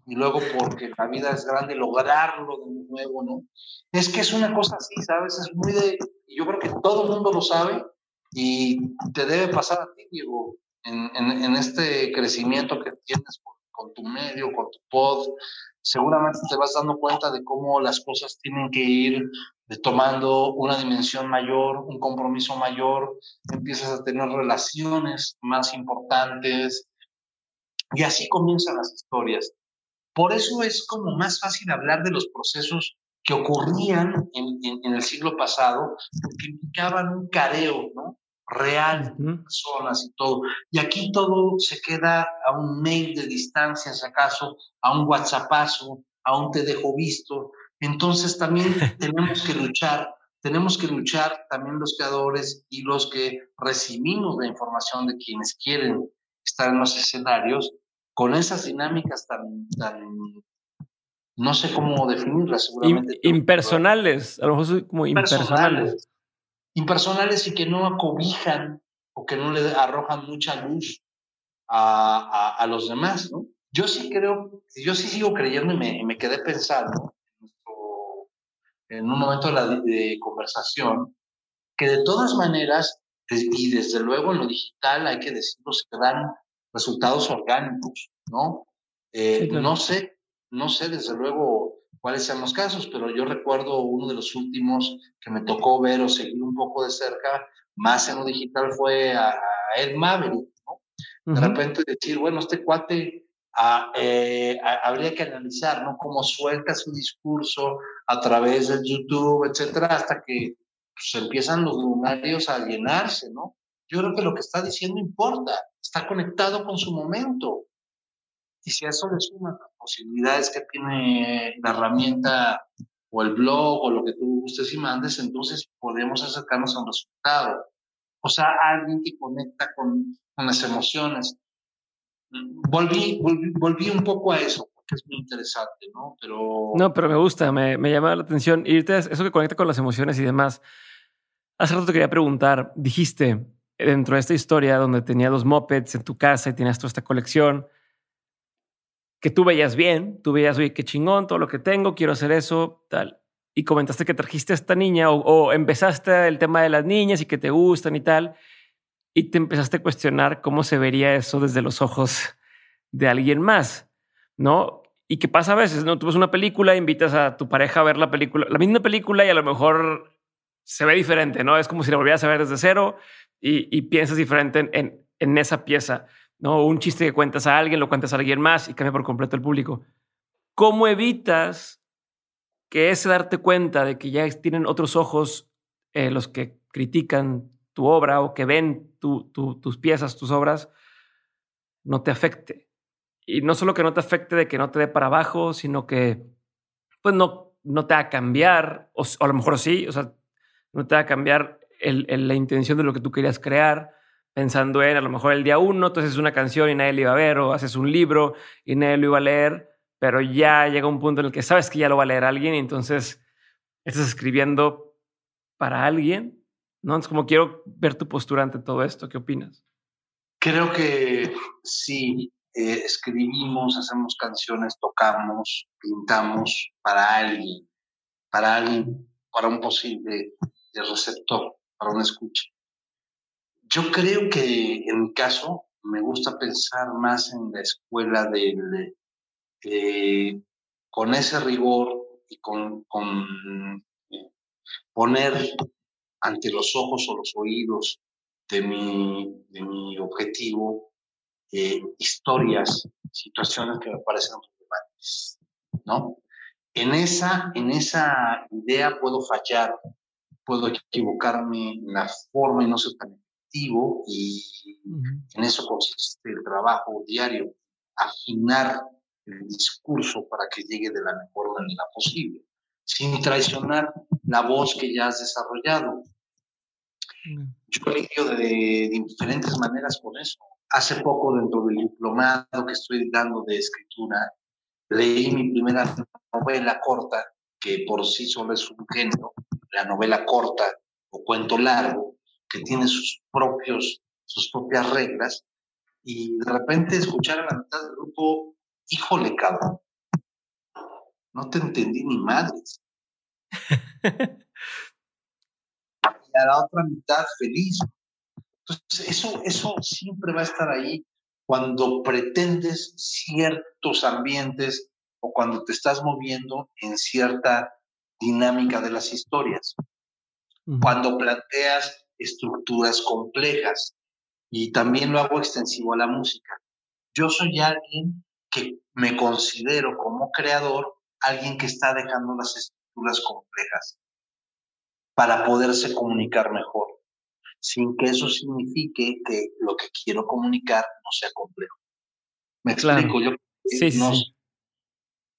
Y luego, porque la vida es grande, lograrlo de nuevo, ¿no? Es que es una cosa así, ¿sabes? Es muy de. Yo creo que todo el mundo lo sabe, y te debe pasar a ti, Diego, en, en, este crecimiento que tienes con, tu medio, con tu pod, seguramente te vas dando cuenta de cómo las cosas tienen que ir tomando una dimensión mayor, un compromiso mayor, empiezas a tener relaciones más importantes y así comienzan las historias. Por eso es como más fácil hablar de los procesos que ocurrían en, en, el siglo pasado, porque implicaban un careo, ¿no? real, personas y todo. Y aquí todo se queda a un mail de distancia, si acaso, a un WhatsAppazo, a un te dejo visto. Entonces también tenemos que luchar, tenemos que luchar también los creadores y los que recibimos la información de quienes quieren estar en los escenarios con esas dinámicas tan, tan no sé cómo definirlas, seguramente. impersonales, a lo mejor como impersonales. Impersonales y que no acobijan o que no le arrojan mucha luz a, a, los demás, ¿no? Yo sí creo, yo sí sigo creyendo y me, me quedé pensando en, un momento de la conversación que de todas maneras, y desde luego en lo digital hay que decirlo, se dan resultados orgánicos, ¿no? Eh, no sé no sé desde luego cuáles sean los casos, pero yo recuerdo uno de los últimos que me tocó ver o seguir un poco de cerca, más en lo digital, fue a, Ed Maverick, ¿no? De repente decir, bueno, este cuate eh, habría que analizar, ¿no? Cómo suelta su discurso a través de YouTube, etcétera, hasta que pues, empiezan los lunarios a llenarse, ¿no? Yo creo que lo que está diciendo importa, está conectado con su momento. Y si a eso le suman las posibilidades que tiene la herramienta o el blog o lo que tú gustes y mandes, entonces podemos acercarnos a un resultado. O sea, alguien que conecta con, con las emociones. Volví, volví, volví, un poco a eso, es muy interesante, ¿no? Pero... No, pero me gusta, me, me llama la atención. Irte eso que conecta con las emociones y demás. Hace rato te quería preguntar, dijiste, dentro de esta historia donde tenía los mopeds en tu casa y tenías toda esta colección, que tú veías bien, tú veías, oye, qué chingón, todo lo que tengo, quiero hacer eso, tal. Y comentaste que trajiste a esta niña o, empezaste el tema de las niñas y que te gustan y tal, y te empezaste a cuestionar cómo se vería eso desde los ojos de alguien más, ¿no? Y qué pasa a veces, ¿no? Tú ves una película, invitas a tu pareja a ver la película, la misma película y a lo mejor se ve diferente, ¿no? Es como si la volvieras a ver desde cero y, piensas diferente en, en, esa pieza, ¿no? Un chiste que cuentas a alguien, lo cuentas a alguien más y cambia por completo el público. ¿Cómo evitas que ese darte cuenta de que ya tienen otros ojos eh, los que critican tu obra o que ven tus piezas, tus obras, no te afecte? Y no solo que no te afecte de que no te dé para abajo, sino que pues no, no te va a cambiar, o, a lo mejor sí, o sea, no te va a cambiar la intención de lo que tú querías crear, pensando en a lo mejor el día uno, entonces una canción y nadie lo iba a ver, o haces un libro y nadie lo iba a leer, pero ya llega un punto en el que sabes que ya lo va a leer alguien y entonces estás escribiendo para alguien, ¿no? Es como quiero ver tu postura ante todo esto, ¿qué opinas? Creo que sí, eh, escribimos, hacemos canciones, tocamos, pintamos para alguien, para alguien, para un posible receptor para una escucha. Yo creo que en mi caso me gusta pensar más en la escuela del, eh, con ese rigor y con, eh, poner ante los ojos o los oídos de mi, de mi objetivo eh, historias, situaciones que me parecen relevantes, ¿no? En esa, en esa idea puedo fallar, puedo equivocarme en la forma y no ser tan efectivo y en eso consiste el trabajo diario, afinar el discurso para que llegue de la mejor manera posible, sin traicionar la voz que ya has desarrollado. Yo lidio de, diferentes maneras con eso. Hace poco, dentro del diplomado que estoy dando de escritura, leí mi primera novela corta, que por sí solo es un género, la novela corta o cuento largo, que tiene sus, propios, sus propias reglas, y de repente escuchar a la mitad del grupo, híjole, cabrón, no te entendí ni madres. y a la otra mitad feliz. Entonces, eso, eso siempre va a estar ahí cuando pretendes ciertos ambientes o cuando te estás moviendo en cierta dinámica de las historias. Cuando planteas estructuras complejas, y también lo hago extensivo a la música. Yo soy alguien que me considero como creador, alguien que está dejando las estructuras complejas para poderse comunicar mejor, sin que eso signifique que lo que quiero comunicar no sea complejo. ¿Me explico? Yo, sí, sí.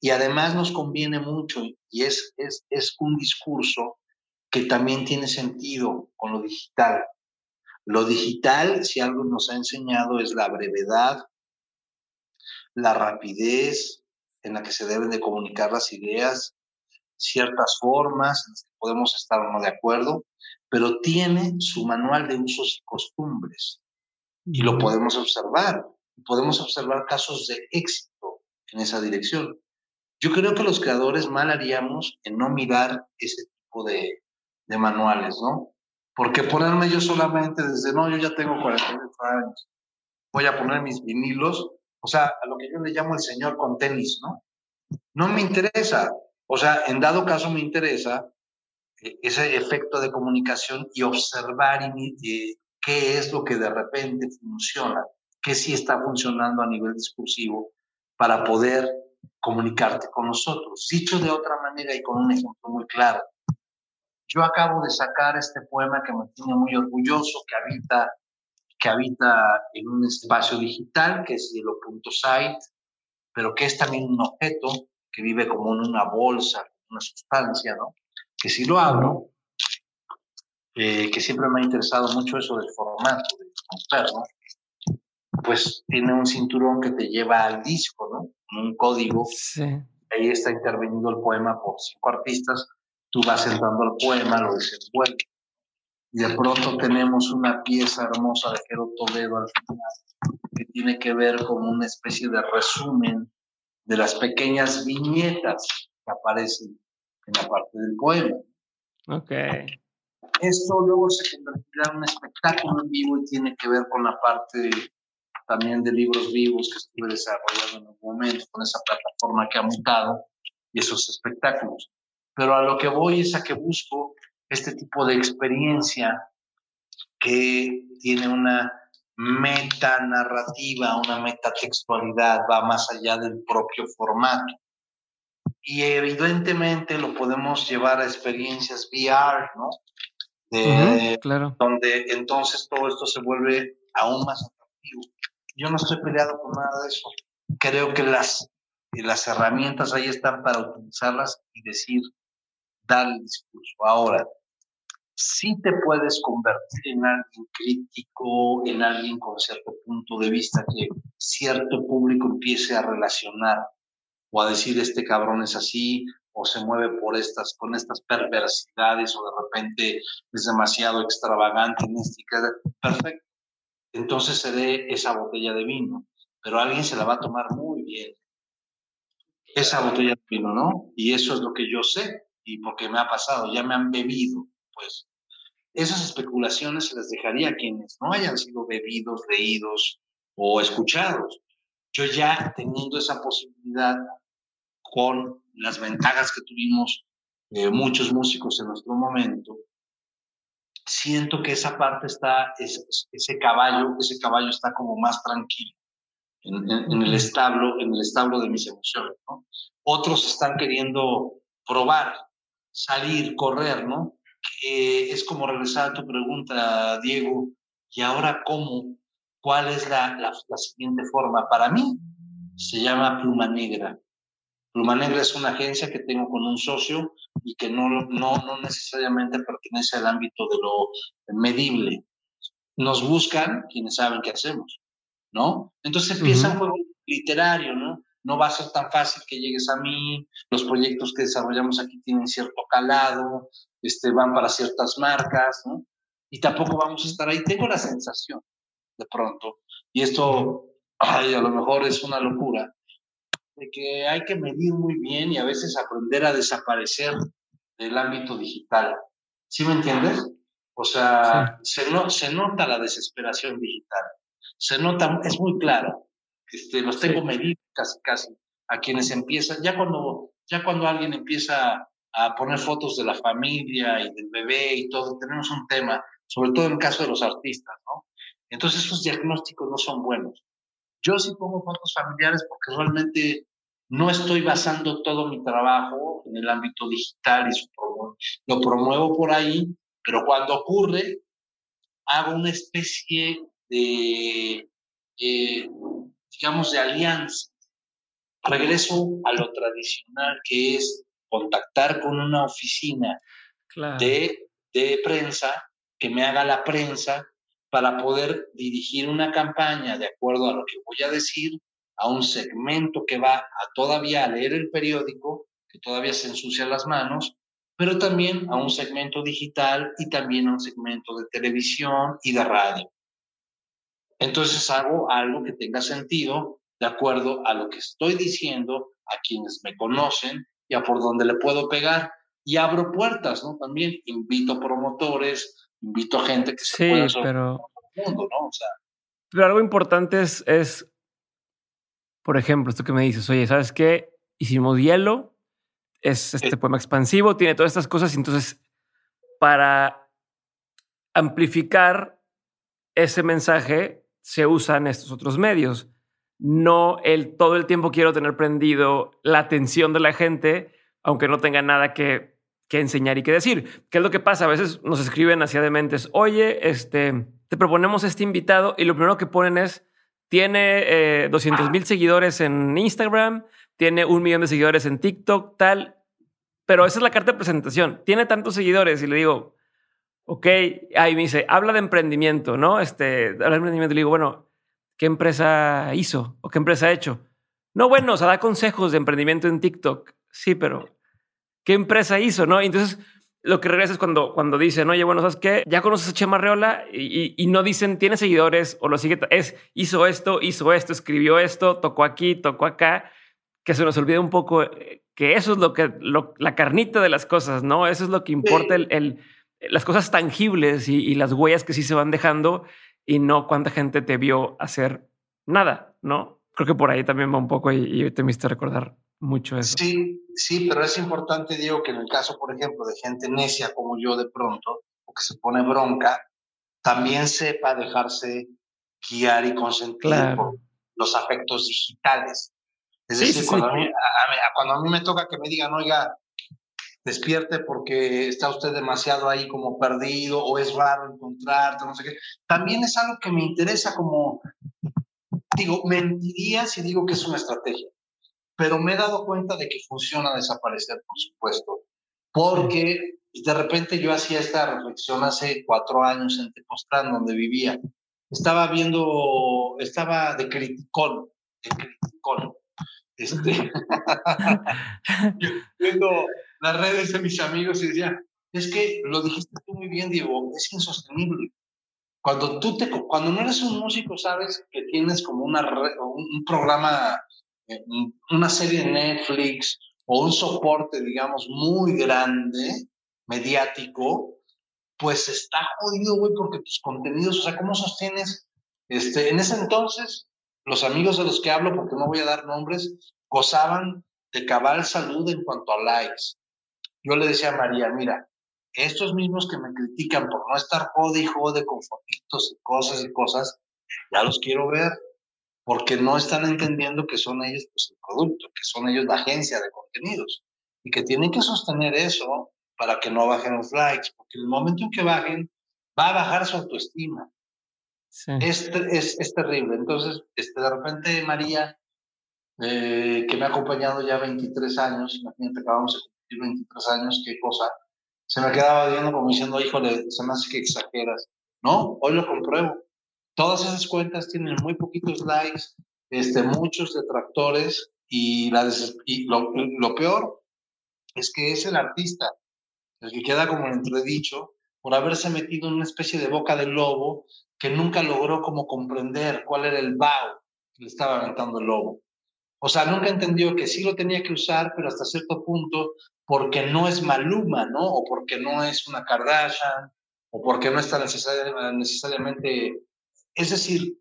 Y además nos conviene mucho y es, es, es un discurso que también tiene sentido con lo digital. Lo digital, si algo nos ha enseñado, es la brevedad, la rapidez en la que se deben de comunicar las ideas, ciertas formas en las que podemos estar o no de acuerdo, pero tiene su manual de usos y costumbres. Y lo podemos observar. Podemos observar casos de éxito en esa dirección. Yo creo que los creadores mal haríamos en no mirar ese tipo de, de manuales, ¿no? Porque ponerme yo solamente desde, no, yo ya tengo 48 años, voy a poner mis vinilos, o sea, a lo que yo le llamo el señor con tenis, ¿no? No me interesa. O sea, en dado caso me interesa eh, ese efecto de comunicación y observar qué es lo que de repente funciona, qué sí está funcionando a nivel discursivo para poder comunicarte con nosotros. Dicho de otra manera y con un ejemplo muy claro, yo acabo de sacar este poema que me tiene muy orgulloso, que habita, que habita en un espacio digital, que es hielo.site, pero que es también un objeto que vive como en una bolsa, una sustancia, ¿no? Que si lo abro, eh, que siempre me ha interesado mucho eso del formato del romper, ¿no? Pues tiene un cinturón que te lleva al disco, ¿no? Un código. Sí. Ahí está intervenido el poema por cinco artistas. Tú vas entrando al poema, lo desenvuelves. Y de pronto tenemos una pieza hermosa de Jero Toledo al final, que tiene que ver con una especie de resumen de las pequeñas viñetas que aparecen en la parte del poema. Ok. Esto luego se convertirá en un espectáculo en vivo y tiene que ver con la parte también de libros vivos que estuve desarrollando en algún momento con esa plataforma que ha mutado y esos espectáculos. Pero a lo que voy es a que busco este tipo de experiencia que tiene una metanarrativa, una metatextualidad, va más allá del propio formato. Y evidentemente lo podemos llevar a experiencias VR, ¿no? claro. Donde entonces todo esto se vuelve aún más atractivo. Yo no estoy peleado con nada de eso. Creo que las, las herramientas ahí están para utilizarlas y decir, dar el discurso. Ahora, sí te puedes convertir en alguien crítico, en alguien con cierto punto de vista que cierto público empiece a relacionar o a decir este cabrón es así o se mueve por estas con estas perversidades o de repente es demasiado extravagante perfecto. Entonces se dé esa botella de vino pero alguien se la va a tomar muy bien. Esa botella de vino no y eso es lo que yo sé y porque me ha pasado ya me han bebido pues esas especulaciones se las dejaría a quienes no hayan sido bebidos, leídos o escuchados. Yo ya teniendo esa posibilidad con las ventajas que tuvimos eh, muchos músicos en nuestro momento, siento que esa parte está, ese, caballo, ese caballo está como más tranquilo en, el establo, en el establo de mis emociones, Otros están queriendo probar, salir, correr, ¿no? Es como regresar a tu pregunta, Diego, ¿y ahora cómo? ¿Cuál es la, la, siguiente forma? Para mí se llama Pluma Negra. Pluma Negra es una agencia que tengo con un socio y que no, no, no necesariamente pertenece al ámbito de lo medible. Nos buscan quienes saben qué hacemos, ¿no? Entonces empieza un juego literario, ¿no? no va a ser tan fácil que llegues a mí, los proyectos que desarrollamos aquí tienen cierto calado, este, van para ciertas marcas, ¿no? Y tampoco vamos a estar ahí. Tengo la sensación, de pronto, y esto a lo mejor es una locura, de que hay que medir muy bien y a veces aprender a desaparecer del ámbito digital. ¿Sí me entiendes? O sea, se, no, se nota la desesperación digital. Se nota, es muy claro este, los tengo medidos casi, casi, a quienes empiezan, ya cuando, ya cuando alguien empieza a poner fotos de la familia y del bebé y todo, tenemos un tema, sobre todo en el caso de los artistas, ¿no? Entonces esos diagnósticos no son buenos. Yo sí pongo fotos familiares porque realmente no estoy basando todo mi trabajo en el ámbito digital y lo promuevo por ahí, pero cuando ocurre, hago una especie de eh, digamos, de alianza. Regreso a lo tradicional que es contactar con una oficina de, de prensa que me haga la prensa para poder dirigir una campaña de acuerdo a lo que voy a decir a un segmento que va a todavía a leer el periódico, que todavía se ensucia las manos, pero también a un segmento digital y también a un segmento de televisión y de radio. Entonces hago algo que tenga sentido de acuerdo a lo que estoy diciendo, a quienes me conocen y a por donde le puedo pegar. Y abro puertas, ¿no? También invito promotores, invito a gente que se pueda pero... el mundo, ¿no? O sea, pero algo importante es, es, por ejemplo, esto que me dices, oye, ¿sabes qué? Hicimos hielo, es este poema expansivo, tiene todas estas cosas, y entonces para amplificar ese mensaje se usan estos otros medios. No el todo el tiempo quiero tener prendido la atención de la gente, aunque no tenga nada que, que enseñar y que decir. ¿Qué es lo que pasa? A veces nos escriben hacia dementes, oye, este, te proponemos este invitado y lo primero que ponen es, tiene 200 eh, mil seguidores en Instagram, tiene un millón de seguidores en TikTok, tal, pero esa es la carta de presentación. Tiene tantos seguidores y le digo, ok, ahí me dice, habla de emprendimiento, ¿no? Este, habla de emprendimiento. Le digo, bueno, ¿qué empresa hizo o qué empresa ha hecho? No, bueno, o sea, da consejos de emprendimiento en TikTok. Sí, pero ¿qué empresa hizo? No, entonces lo que regresa es cuando, cuando dicen, oye, bueno, ¿sabes qué? Ya conoces a Chema Reola y, y, no dicen, tiene seguidores o lo sigue, es, hizo esto, hizo esto, escribió esto, tocó aquí, tocó acá, que se nos olvida un poco eh, que eso es lo que, la carnita de las cosas, ¿no? Eso es lo que importa, el, las cosas tangibles y, las huellas que sí se van dejando y no cuánta gente te vio hacer nada, ¿no? Creo que por ahí también va un poco y, y te me recordar mucho eso. Sí, sí, pero es importante, digo, que en el caso, por ejemplo, de gente necia como yo de pronto, o que se pone bronca, también sepa dejarse guiar y consentir por los afectos digitales. Es decir, cuando, A mí, cuando, a mí, me toca que me digan, oiga, despierte porque está usted demasiado ahí como perdido o es raro encontrarte, no sé qué, también es algo que me interesa como, digo, mentiría si digo que es una estrategia pero me he dado cuenta de que funciona desaparecer, por supuesto, porque de repente yo hacía esta reflexión hace cuatro años en Tepoztlán, donde vivía. Estaba viendo, estaba de criticón, de criticón, este, viendo las redes de mis amigos y decía, es que lo dijiste tú muy bien, Diego, es insostenible. Cuando tú te, cuando no eres un músico, sabes que tienes como una, un programa una serie de Netflix o un soporte, digamos, muy grande, mediático, pues está jodido, güey, porque tus contenidos, o sea, ¿cómo sostienes? Este, en ese entonces, los amigos de los que hablo, porque no voy a dar nombres, gozaban de cabal salud en cuanto a likes. Yo le decía a María, mira, estos mismos que me critican por no estar jode y jode con fotitos y cosas y cosas, ya los quiero ver porque no están entendiendo que son ellos pues, el producto, que son ellos la agencia de contenidos y que tienen que sostener eso para que no bajen los likes, porque en el momento en que bajen, va a bajar su autoestima. Es, es, es, terrible. Entonces, este, de repente María, eh, que me ha acompañado ya 23 años, imagínate, acabamos de cumplir 23 años, qué cosa, se me quedaba viendo como diciendo, híjole, se me hace que exageras. No, hoy lo compruebo. Todas esas cuentas tienen muy poquitos likes, este, muchos detractores y, la y lo, lo, peor es que es el artista el que queda como entredicho por haberse metido en una especie de boca del lobo que nunca logró como comprender cuál era el vaho que le estaba aventando el lobo. O sea, nunca entendió que sí lo tenía que usar, pero hasta cierto punto, porque no es Maluma, ¿no? O porque no es una Kardashian, o porque no está necesariamente es decir,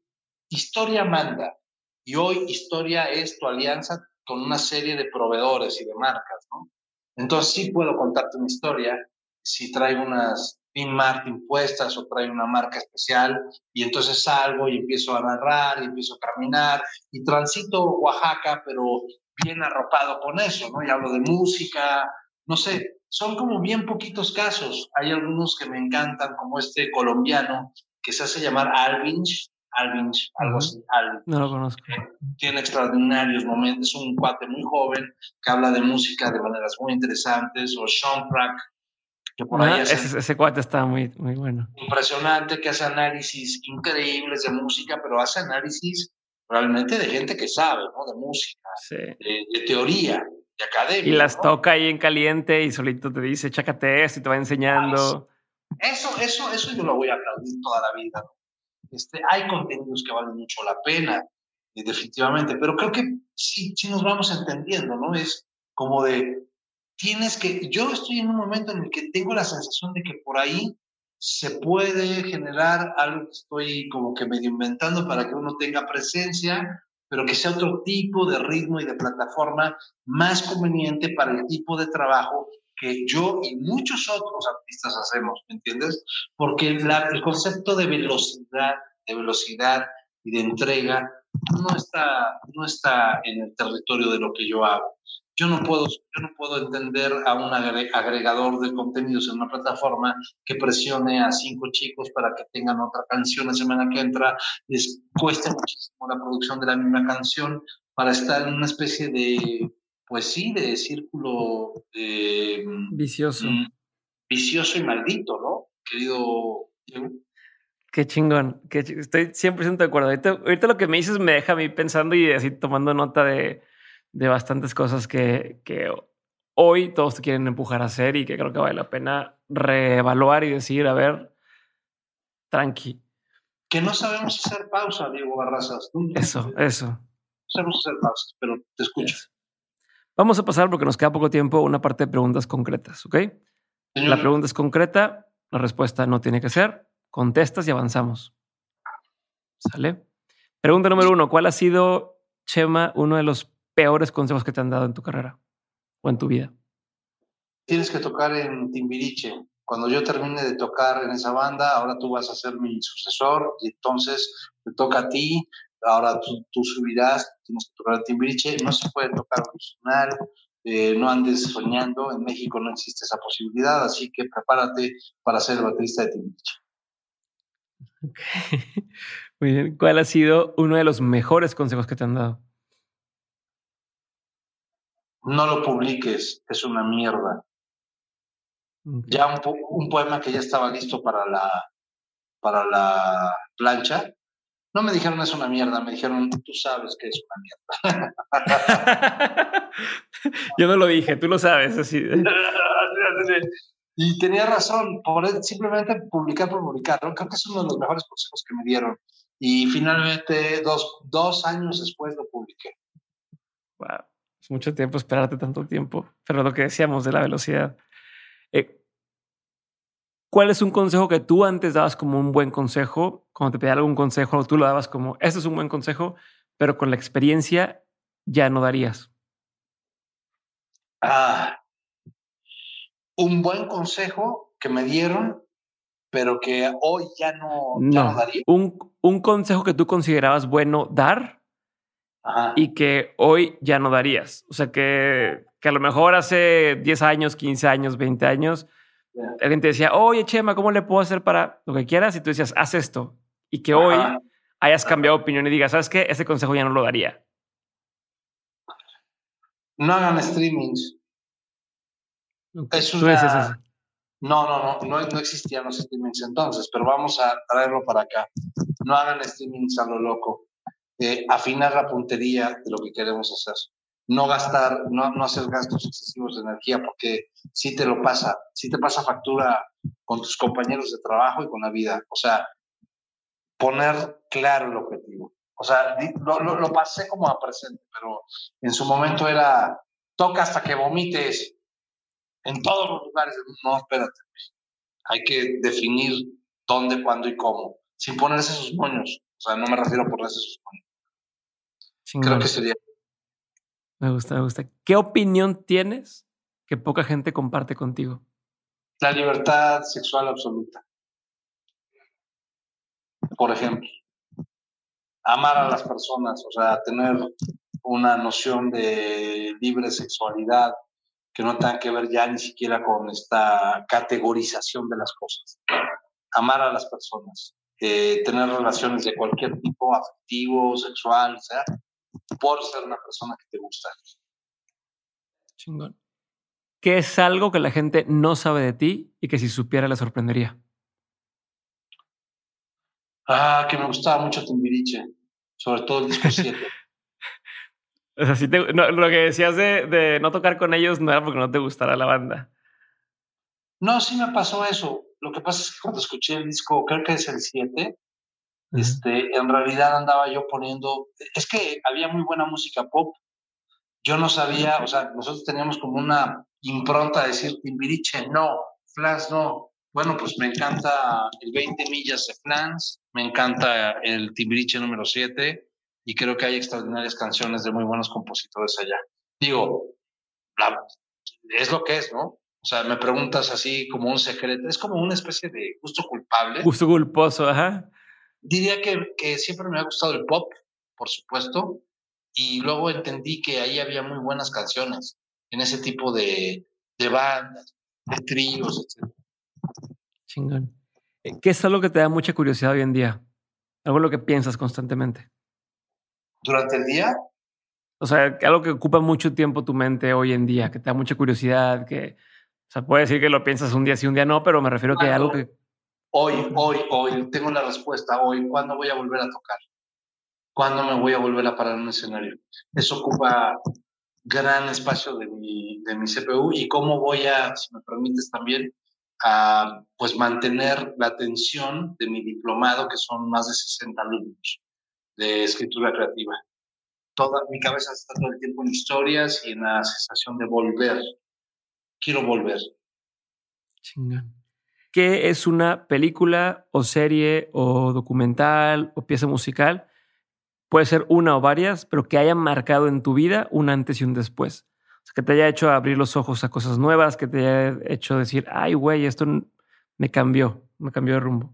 historia manda y hoy historia es tu alianza con una serie de proveedores y de marcas, ¿no? Entonces sí puedo contarte una historia si traigo unas pin mark impuestas o traigo una marca especial y entonces salgo y empiezo a narrar y empiezo a caminar y transito Oaxaca, pero bien arropado con eso, ¿no? Y hablo de música, no sé, son como bien poquitos casos. Hay algunos que me encantan, como este colombiano que se hace llamar Alvinch, Alvinch, algo así. No lo conozco. Tiene extraordinarios momentos, es un cuate muy joven que habla de música de maneras muy interesantes, o Sean Prack, que por ahí ese, ese, cuate está muy, muy bueno. Impresionante, que hace análisis increíbles de música, pero hace análisis realmente de gente que sabe, ¿no? De música, de, teoría, de academia. Y las toca ahí en caliente y solito te dice, chácate esto y te va enseñando. Eso, eso, eso yo lo voy a aplaudir toda la vida. Este, hay contenidos que valen mucho la pena, eh, definitivamente, pero creo que sí, sí nos vamos entendiendo, ¿no? Es como de, tienes que, yo estoy en un momento en el que tengo la sensación de que por ahí se puede generar algo que estoy como que medio inventando para que uno tenga presencia, pero que sea otro tipo de ritmo y de plataforma más conveniente para el tipo de trabajo que yo y muchos otros artistas hacemos, ¿me entiendes? Porque el concepto de velocidad, de velocidad y de entrega no está, no está en el territorio de lo que yo hago. Yo no puedo, yo no puedo entender a un agregador de contenidos en una plataforma que presione a cinco chicos para que tengan otra canción la semana que entra, les cueste muchísimo la producción de la misma canción para estar en una especie de, pues sí, de círculo vicioso. Mm, vicioso y maldito, ¿no? Querido Qué chingón, que estoy 100% de acuerdo. Ahorita, lo que me dices me deja a mí pensando y así tomando nota de, de bastantes cosas que, que hoy todos te quieren empujar a hacer y que creo que vale la pena reevaluar y decir, a ver, tranqui. Que no sabemos hacer pausa, Diego Barrazas. Eso, eso. No sabemos hacer pausa, pero te escucho. Vamos a pasar porque nos queda poco tiempo una parte de preguntas concretas, ¿ok? La pregunta es concreta, la respuesta no tiene que ser contestas y avanzamos. ¿Sale? Pregunta número uno, ¿cuál ha sido, Chema, uno de los peores consejos que te han dado en tu carrera o en tu vida? Tienes que tocar en Timbiriche. Cuando yo termine de tocar en esa banda, ahora tú vas a ser mi sucesor y entonces te toca a ti. Ahora tú, subirás, tienes que tocar en Timbiriche. No se puede tocar original, eh, no andes soñando. En México no existe esa posibilidad, así que prepárate para ser el baterista de Timbiriche. Muy bien. ¿Cuál ha sido uno de los mejores consejos que te han dado? No lo publiques, es una mierda. Ya un, poema que ya estaba listo para la, para la plancha, no me dijeron es una mierda, me dijeron tú sabes que es una mierda. Yo no lo dije, tú lo sabes. Así. Y tenía razón, por simplemente publicar por publicar. Creo que es uno de los mejores consejos que me dieron. Y finalmente, dos, dos años después lo publiqué. Wow, es mucho tiempo esperarte tanto tiempo. Pero lo que decíamos de la velocidad. Eh, ¿Cuál es un consejo que tú antes dabas como un buen consejo? Cuando te pedían algún consejo, tú lo dabas como, este es un buen consejo, pero con la experiencia ya no darías. Ah, un buen consejo que me dieron, pero que hoy ya no, daría. Un, un, consejo que tú considerabas bueno dar y que hoy ya no darías. O sea, que, que a lo mejor hace 10 años, 15 años, 20 años, alguien te decía, oye, Chema, ¿cómo le puedo hacer para lo que quieras? Y tú decías, haz esto. Y que hoy hayas cambiado opinión y digas, ¿sabes qué? Ese consejo ya no lo daría. No hagan streamings. Es No, no, no, no, no existían los streamings entonces, pero vamos a traerlo para acá. No hagan streamings a lo loco. Eh, afinar la puntería de lo que queremos hacer. No gastar, no, no hacer gastos excesivos de energía, porque si te lo pasa, si te pasa factura con tus compañeros de trabajo y con la vida. O sea, poner claro el objetivo. O sea, lo, lo, lo pasé como a presente, pero en su momento era toca hasta que vomites, en todos los lugares No, espérate. Hay que definir dónde, cuándo y cómo, sin ponerse sus moños. O sea, no me refiero a ponerse sus moños. Creo que sería. Me gusta, me gusta. ¿Qué opinión tienes que poca gente comparte contigo? La libertad sexual absoluta. Por ejemplo, amar a las personas, o sea, tener una noción de libre sexualidad, que no tenga que ver ya ni siquiera con esta categorización de las cosas. Amar a las personas, eh, tener relaciones de cualquier tipo, afectivo, sexual, o sea, por ser una persona que te gusta. Chingón. ¿Qué es algo que la gente no sabe de ti y que si supiera le sorprendería? Ah, que me gustaba mucho Timbiriche, sobre todo el disco 7. O sea, si te, lo que decías de, de, no tocar con ellos no era porque no te gustara la banda. No, sí me pasó eso. Lo que pasa es que cuando escuché el disco, creo que es el 7, este, en realidad andaba yo poniendo, es que había muy buena música pop. Yo no sabía, o sea, nosotros teníamos como una impronta de decir Timbiriche, no, Flash no. Bueno, pues me encanta el 20 millas de Flans, me encanta el Timbiriche número 7, y creo que hay extraordinarias canciones de muy buenos compositores allá. Digo, es lo que es, ¿no? O sea, me preguntas así como un secreto, es como una especie de gusto culpable. Gusto culposo, ajá. Diría que, que siempre me ha gustado el pop, por supuesto, y luego entendí que ahí había muy buenas canciones. en ese tipo de, de bandas, de tríos, etc. Chingón. Eh, ¿Qué es algo que te da mucha curiosidad hoy en día? Algo en lo que piensas constantemente. ¿Durante el día? O sea, algo que ocupa mucho tiempo tu mente hoy en día, que te da mucha curiosidad, que, o sea, puede decir que lo piensas un día sí, un día no, pero me refiero a que algo que... Hoy, hoy, hoy, tengo la respuesta, hoy, ¿cuándo voy a volver a tocar? ¿Cuándo me voy a volver a parar en un escenario? Eso ocupa gran espacio de mi, de mi CPU y cómo voy a, si me permites también, a pues mantener la atención de mi diplomado, que son más de 60 alumnos de escritura creativa. Toda mi cabeza está todo el tiempo en historias y en la sensación de volver. Quiero volver. Chingón. ¿Qué es una película o serie o documental o pieza musical? Puede ser una o varias, pero que haya marcado en tu vida un antes y un después que te haya hecho abrir los ojos a cosas nuevas, que te haya hecho decir, ay, güey, esto me cambió, me cambió de rumbo.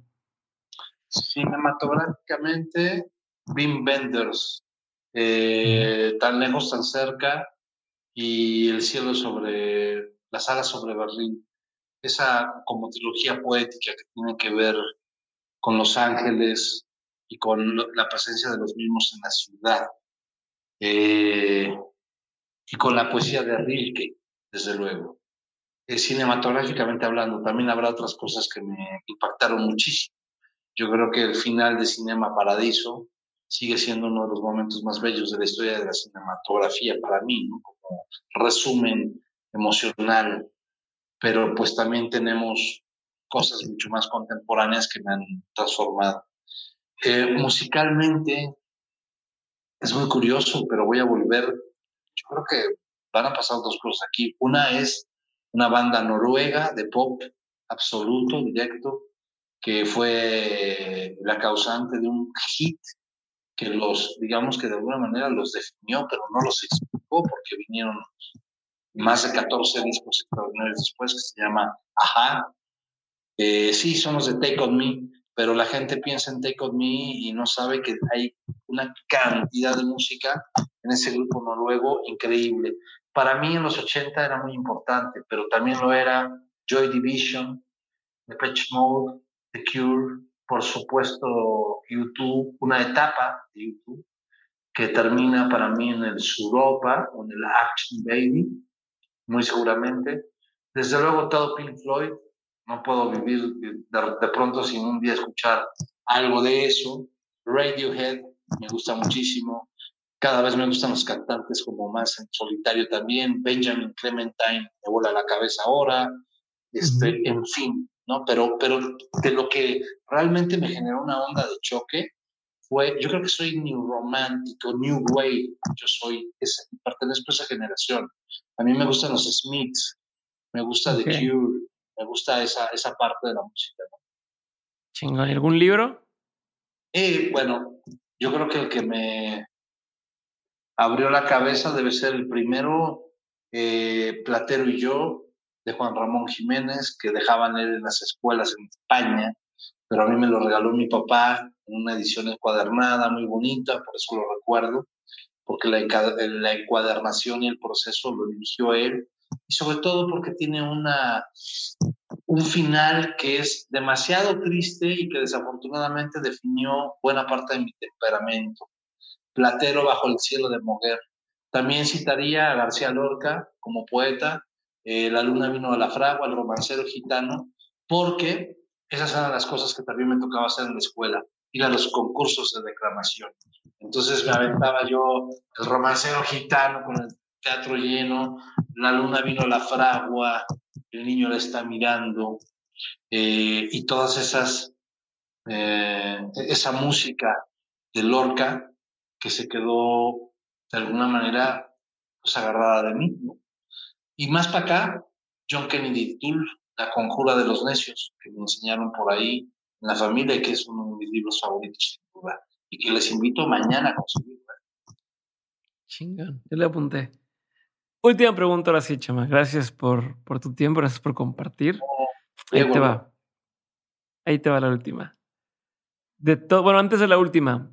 Cinematográficamente, Wim Wenders, eh, tan lejos, tan cerca, y el cielo sobre, las alas sobre Berlín. Esa como trilogía poética que tiene que ver con los ángeles y con la presencia de los mismos en la ciudad. Eh, y con la poesía de Rilke, desde luego. Eh, cinematográficamente hablando, también habrá otras cosas que me impactaron muchísimo. Yo creo que el final de Cinema Paradiso sigue siendo uno de los momentos más bellos de la historia de la cinematografía para mí, como resumen emocional, pero pues también tenemos cosas mucho más contemporáneas que me han transformado. Eh, musicalmente es muy curioso, pero voy a volver yo creo que van a pasar dos cosas aquí. Una es una banda noruega de pop absoluto, directo, que fue la causante de un hit que los, digamos que de alguna manera los definió, pero no los explicó porque vinieron más de 14 discos extraordinarios después, que se llama Ajá. Eh, sí, son los de Take On Me, pero la gente piensa en Take On Me y no sabe que hay una cantidad de música en ese grupo noruego increíble. Para mí en los 80 era muy importante, pero también lo era Joy Division, The Patch Mode, The Cure, por supuesto YouTube, una etapa de YouTube que termina para mí en el Suropa en el Action Baby, muy seguramente. Desde luego todo Pink Floyd, no puedo vivir de, pronto sin un día escuchar algo de eso. Radiohead me gusta muchísimo. Cada vez me gustan los cantantes como más en solitario también. Benjamin Clementine me vuela la cabeza ahora. Este, En fin, ¿no? Pero, pero de lo que realmente me generó una onda de choque fue, yo creo que soy new romántico, new wave. Yo soy, pertenezco a esa generación. A mí me gustan los Smiths, me gusta The Cure, me gusta esa, esa parte de la música. ¿no? Chingón. ¿Algún libro? Eh, bueno, yo creo que el que me abrió la cabeza debe ser el primero, eh, Platero y yo, de Juan Ramón Jiménez, que dejaban leer en las escuelas en España, pero a mí me lo regaló mi papá en una edición encuadernada muy bonita, por eso lo recuerdo, porque la, la encuadernación y el proceso lo dirigió él y sobre todo porque tiene una, un final que es demasiado triste y que desafortunadamente definió buena parte de mi temperamento. Platero bajo el cielo de Moguer. También citaría a García Lorca como poeta, eh, La luna vino a la fragua, el romancero gitano, porque esas eran las cosas que también me tocaba hacer en la escuela, ir a los concursos de declamación. Entonces me aventaba yo el romancero gitano con el teatro lleno, la luna vino a la fragua, el niño la está mirando, eh, y todas esas, eh, esa música de Lorca que se quedó de alguna manera pues, agarrada de mí. Y más para acá, John Kennedy Toole, La conjura de los necios, que me enseñaron por ahí en la familia que es uno de mis libros favoritos, sin duda, y que les invito mañana a conseguir. Chingón, yo le apunté. Última pregunta ahora sí, Chama. Gracias por, por tu tiempo, gracias por compartir. Ahí te va. Ahí te va la última. De todo, bueno, antes de la última,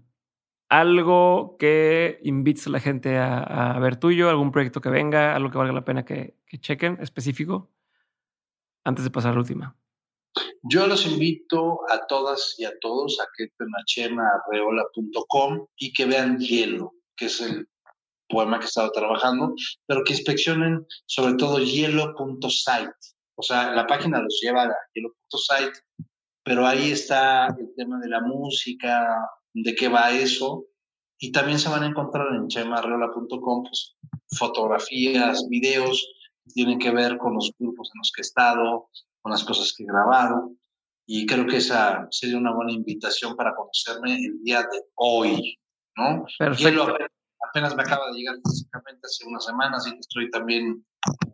algo que invites a la gente a, ver tuyo, algún proyecto que venga, algo que valga la pena que, chequen específico, antes de pasar a la última. Yo los invito a todas y a todos a que entren a y que vean Hielo, que es el poema que he estado trabajando, pero que inspeccionen sobre todo hielo.site. O sea, la página los lleva a hielo.site, pero ahí está el tema de la música, de qué va eso. Y también se van a encontrar en chemarreola.com pues, fotografías, videos tienen que ver con los grupos en los que he estado, con las cosas que he grabado. Y creo que esa sería una buena invitación para conocerme el día de hoy, ¿no? Perfecto. apenas me acaba de llegar físicamente hace unas semanas y estoy también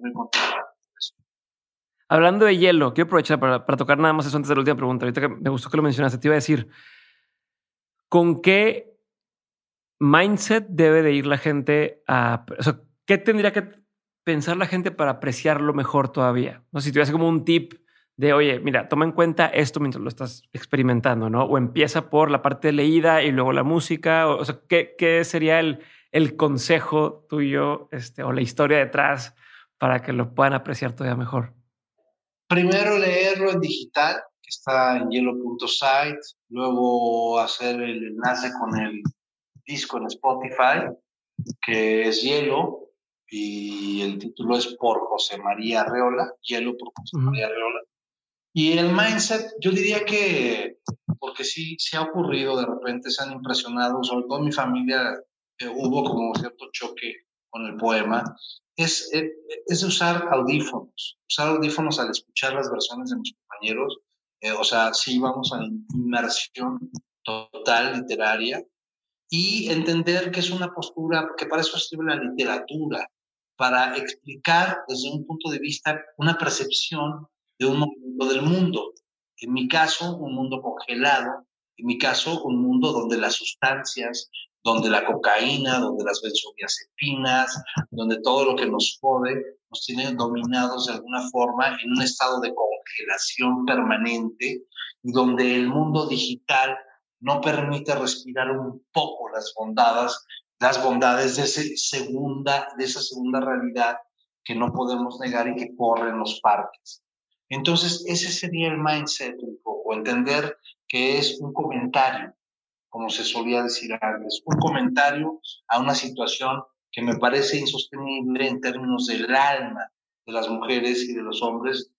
muy contento. Hablando de hielo, quiero aprovechar para, para, tocar nada más eso antes de la última pregunta. Ahorita que me gustó que lo mencionaste, te iba a decir, ¿con qué mindset debe de ir la gente a... O sea, ¿qué tendría que pensar la gente para apreciarlo mejor todavía? No si tuviese como un tip de, oye, mira, toma en cuenta esto mientras lo estás experimentando, ¿no? O empieza por la parte de leída y luego la música. O, sea, ¿qué, ¿qué, sería el, el consejo tuyo este, o la historia detrás para que lo puedan apreciar todavía mejor? Primero leerlo en digital, que está en hielo.site, luego hacer el enlace con el disco en Spotify, que es Hielo, y el título es por José María Arreola, Hielo por José María Arreola. Y el mindset, yo diría que, porque sí, se ha ocurrido, de repente se han impresionado, sobre todo mi familia, eh, hubo como cierto choque con el poema, es, eh, es, usar audífonos, usar audífonos al escuchar las versiones de mis compañeros, eh, o sea, sí vamos a la inmersión total literaria y entender que es una postura, que para eso sirve la literatura, para explicar desde un punto de vista una percepción de un mundo del mundo. En mi caso, un mundo congelado, en mi caso, un mundo donde las sustancias, donde la cocaína, donde las benzodiazepinas, donde todo lo que nos jode, nos tiene dominados de alguna forma en un estado de congelación permanente y donde el mundo digital no permite respirar un poco las bondades, las bondades de, ese segunda, de esa segunda realidad que no podemos negar y que corre en los parques. Entonces, ese sería el mindset un poco, entender que es un comentario, como se solía decir antes, un comentario a una situación que me parece insostenible en términos del alma de las mujeres y de los hombres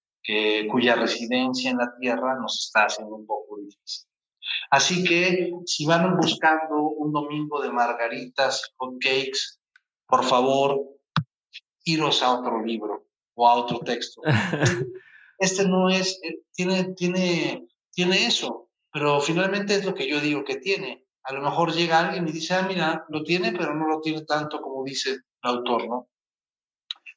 cuya residencia en la tierra nos está haciendo un poco difícil. Así que si van buscando un domingo de margaritas, con cakes, por favor, iros a otro libro o a otro texto. este no es, eh, tiene, tiene, tiene eso, pero finalmente es lo que yo digo que tiene. A lo mejor llega alguien y dice, ah, mira, lo tiene, pero no lo tiene tanto como dice el autor, ¿no?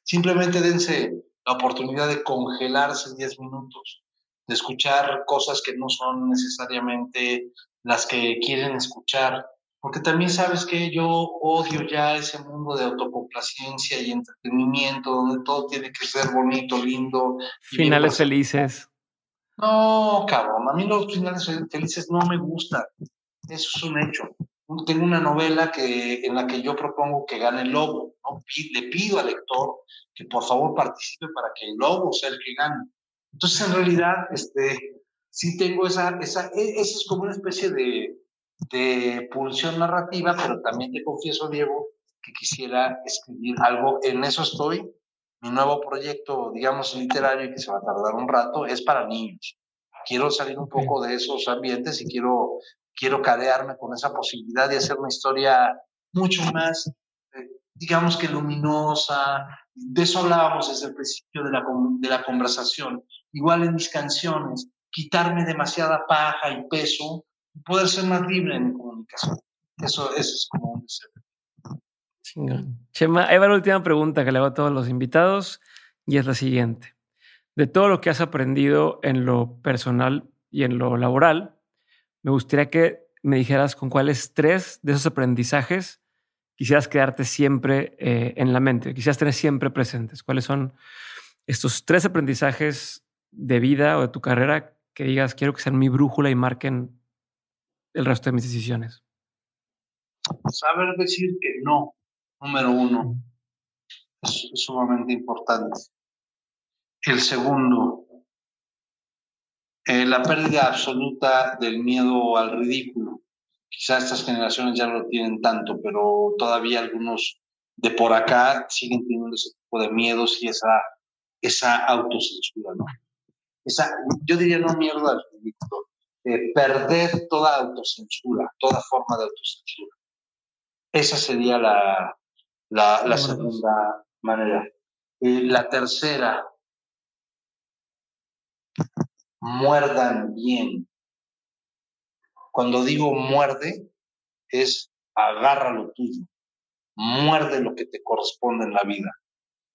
Simplemente dense la oportunidad de congelarse 10 minutos, de escuchar cosas que no son necesariamente las que quieren escuchar, porque también sabes que yo odio ya ese mundo de autocomplacencia y entretenimiento, donde todo tiene que ser bonito, lindo. Finales felices. No, cabrón, a mí los finales felices no me gustan. Eso es un hecho. Tengo una novela que, en la que yo propongo que gane el lobo. ¿no? Le pido al lector que por favor participe para que el lobo sea el que gane. Entonces, en realidad, este, sí tengo esa, esa, e, esa es como una especie de, de pulsión narrativa, pero también te confieso, Diego, que quisiera escribir algo. En eso estoy. Mi nuevo proyecto, digamos, literario, que se va a tardar un rato, es para niños. Quiero salir un poco de esos ambientes y quiero, quiero cadearme con esa posibilidad de hacer una historia mucho más, eh, digamos que luminosa. De eso hablábamos desde el principio de la, de la conversación. Igual en mis canciones, quitarme demasiada paja y peso poder ser más libre en mi comunicación. Eso, eso es como un deseo. Chema, ahí va la última pregunta que le hago a todos los invitados y es la siguiente. De todo lo que has aprendido en lo personal y en lo laboral, me gustaría que me dijeras con cuáles tres de esos aprendizajes quisieras quedarte siempre eh, en la mente, quisieras tener siempre presentes. ¿Cuáles son estos tres aprendizajes de vida o de tu carrera que digas, quiero que sean mi brújula y marquen el resto de mis decisiones? Saber decir que no, número uno, es, sumamente importante. El segundo, eh, la pérdida absoluta del miedo al ridículo. Quizá estas generaciones ya no lo tienen tanto, pero todavía algunos de por acá siguen teniendo ese tipo de miedos y esa, esa autocensura, ¿no? Esa, yo diría no mierda al ridículo, eh, perder toda autocensura, toda forma de autocensura. Esa sería la, la, segunda manera. la tercera, muerdan bien. Cuando digo muerde, es agarra lo tuyo, muerde lo que te corresponde en la vida.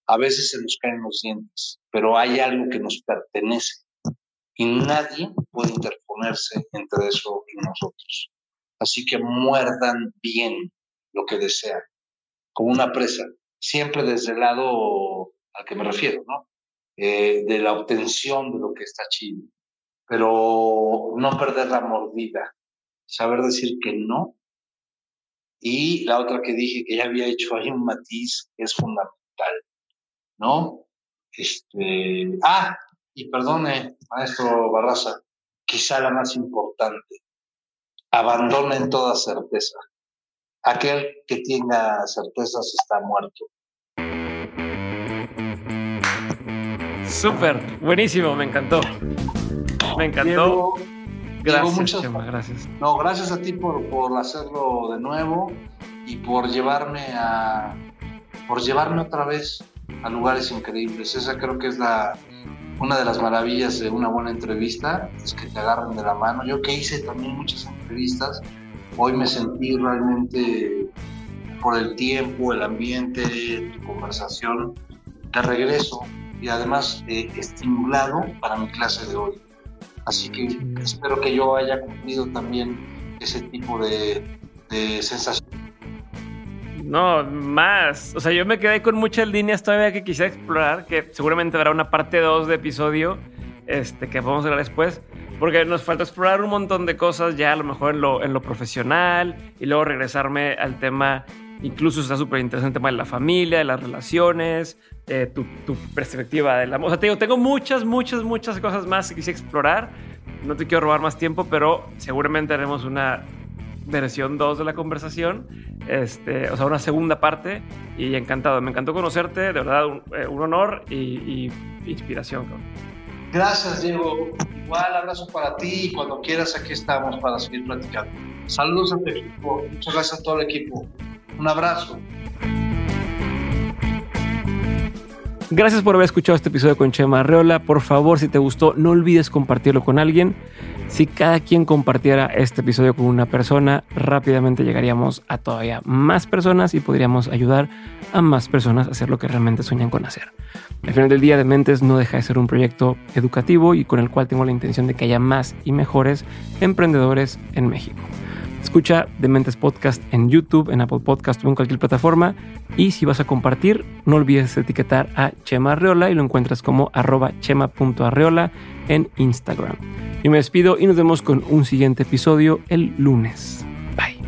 A veces se nos caen los dientes, pero hay algo que nos pertenece y nadie puede interponerse entre eso y nosotros. Así que muerdan bien lo que desean, como una presa, siempre desde el lado al que me refiero, ¿no? Eh, de la obtención de lo que está chido, pero no perder la mordida, saber decir que no. Y la otra que dije que ya había hecho ahí un matiz es fundamental, ¿no? Este, ah, y perdone, maestro Barraza, quizá la más importante, abandonen toda certeza. Aquel que tenga certezas está muerto. Súper, buenísimo, me encantó. Me encantó. gracias, gracias. No, gracias a ti por, por hacerlo de nuevo y por llevarme a por llevarme otra vez a lugares increíbles. Esa creo que es la, una de las maravillas de una buena entrevista, es que te agarren de la mano. Yo que hice también muchas entrevistas, hoy me sentí realmente por el tiempo, el ambiente, tu conversación, de regreso y además eh, estimulado para mi clase de hoy. Así que espero que yo haya cumplido también ese tipo de, de sensación. No, más. O sea, yo me quedé con muchas líneas todavía que quisiera explorar, que seguramente habrá una parte 2 de episodio este, que podemos hablar después, porque nos falta explorar un montón de cosas ya a lo mejor en lo, en lo profesional y luego regresarme al tema, incluso está súper interesante el tema de la familia, de las relaciones, tu, tu, perspectiva del amor. O sea, tengo muchas, muchas, muchas cosas más que quisiera explorar. No te quiero robar más tiempo, pero seguramente haremos una versión 2 de la conversación, este, o sea, una segunda parte, y encantado, me encantó conocerte, de verdad, un, eh, honor y, inspiración. Gracias, Diego. Igual abrazo para ti y cuando quieras aquí estamos para seguir platicando. Saludos a tu equipo, muchas gracias a todo el equipo. Un abrazo. Gracias por haber escuchado este episodio con Chema Arreola. Por favor, si te gustó, no olvides compartirlo con alguien. Si cada quien compartiera este episodio con una persona, rápidamente llegaríamos a todavía más personas y podríamos ayudar a más personas a hacer lo que realmente sueñan con hacer. Al final del día, de Mentes no deja de ser un proyecto educativo y con el cual tengo la intención de que haya más y mejores emprendedores en México. Escucha Dementes Podcast en YouTube, en Apple Podcast o en cualquier plataforma. Y si vas a compartir, no olvides etiquetar a Chema Arreola y lo encuentras como arroba chema.arreola en Instagram. Yo me despido y nos vemos con un siguiente episodio el lunes. Bye.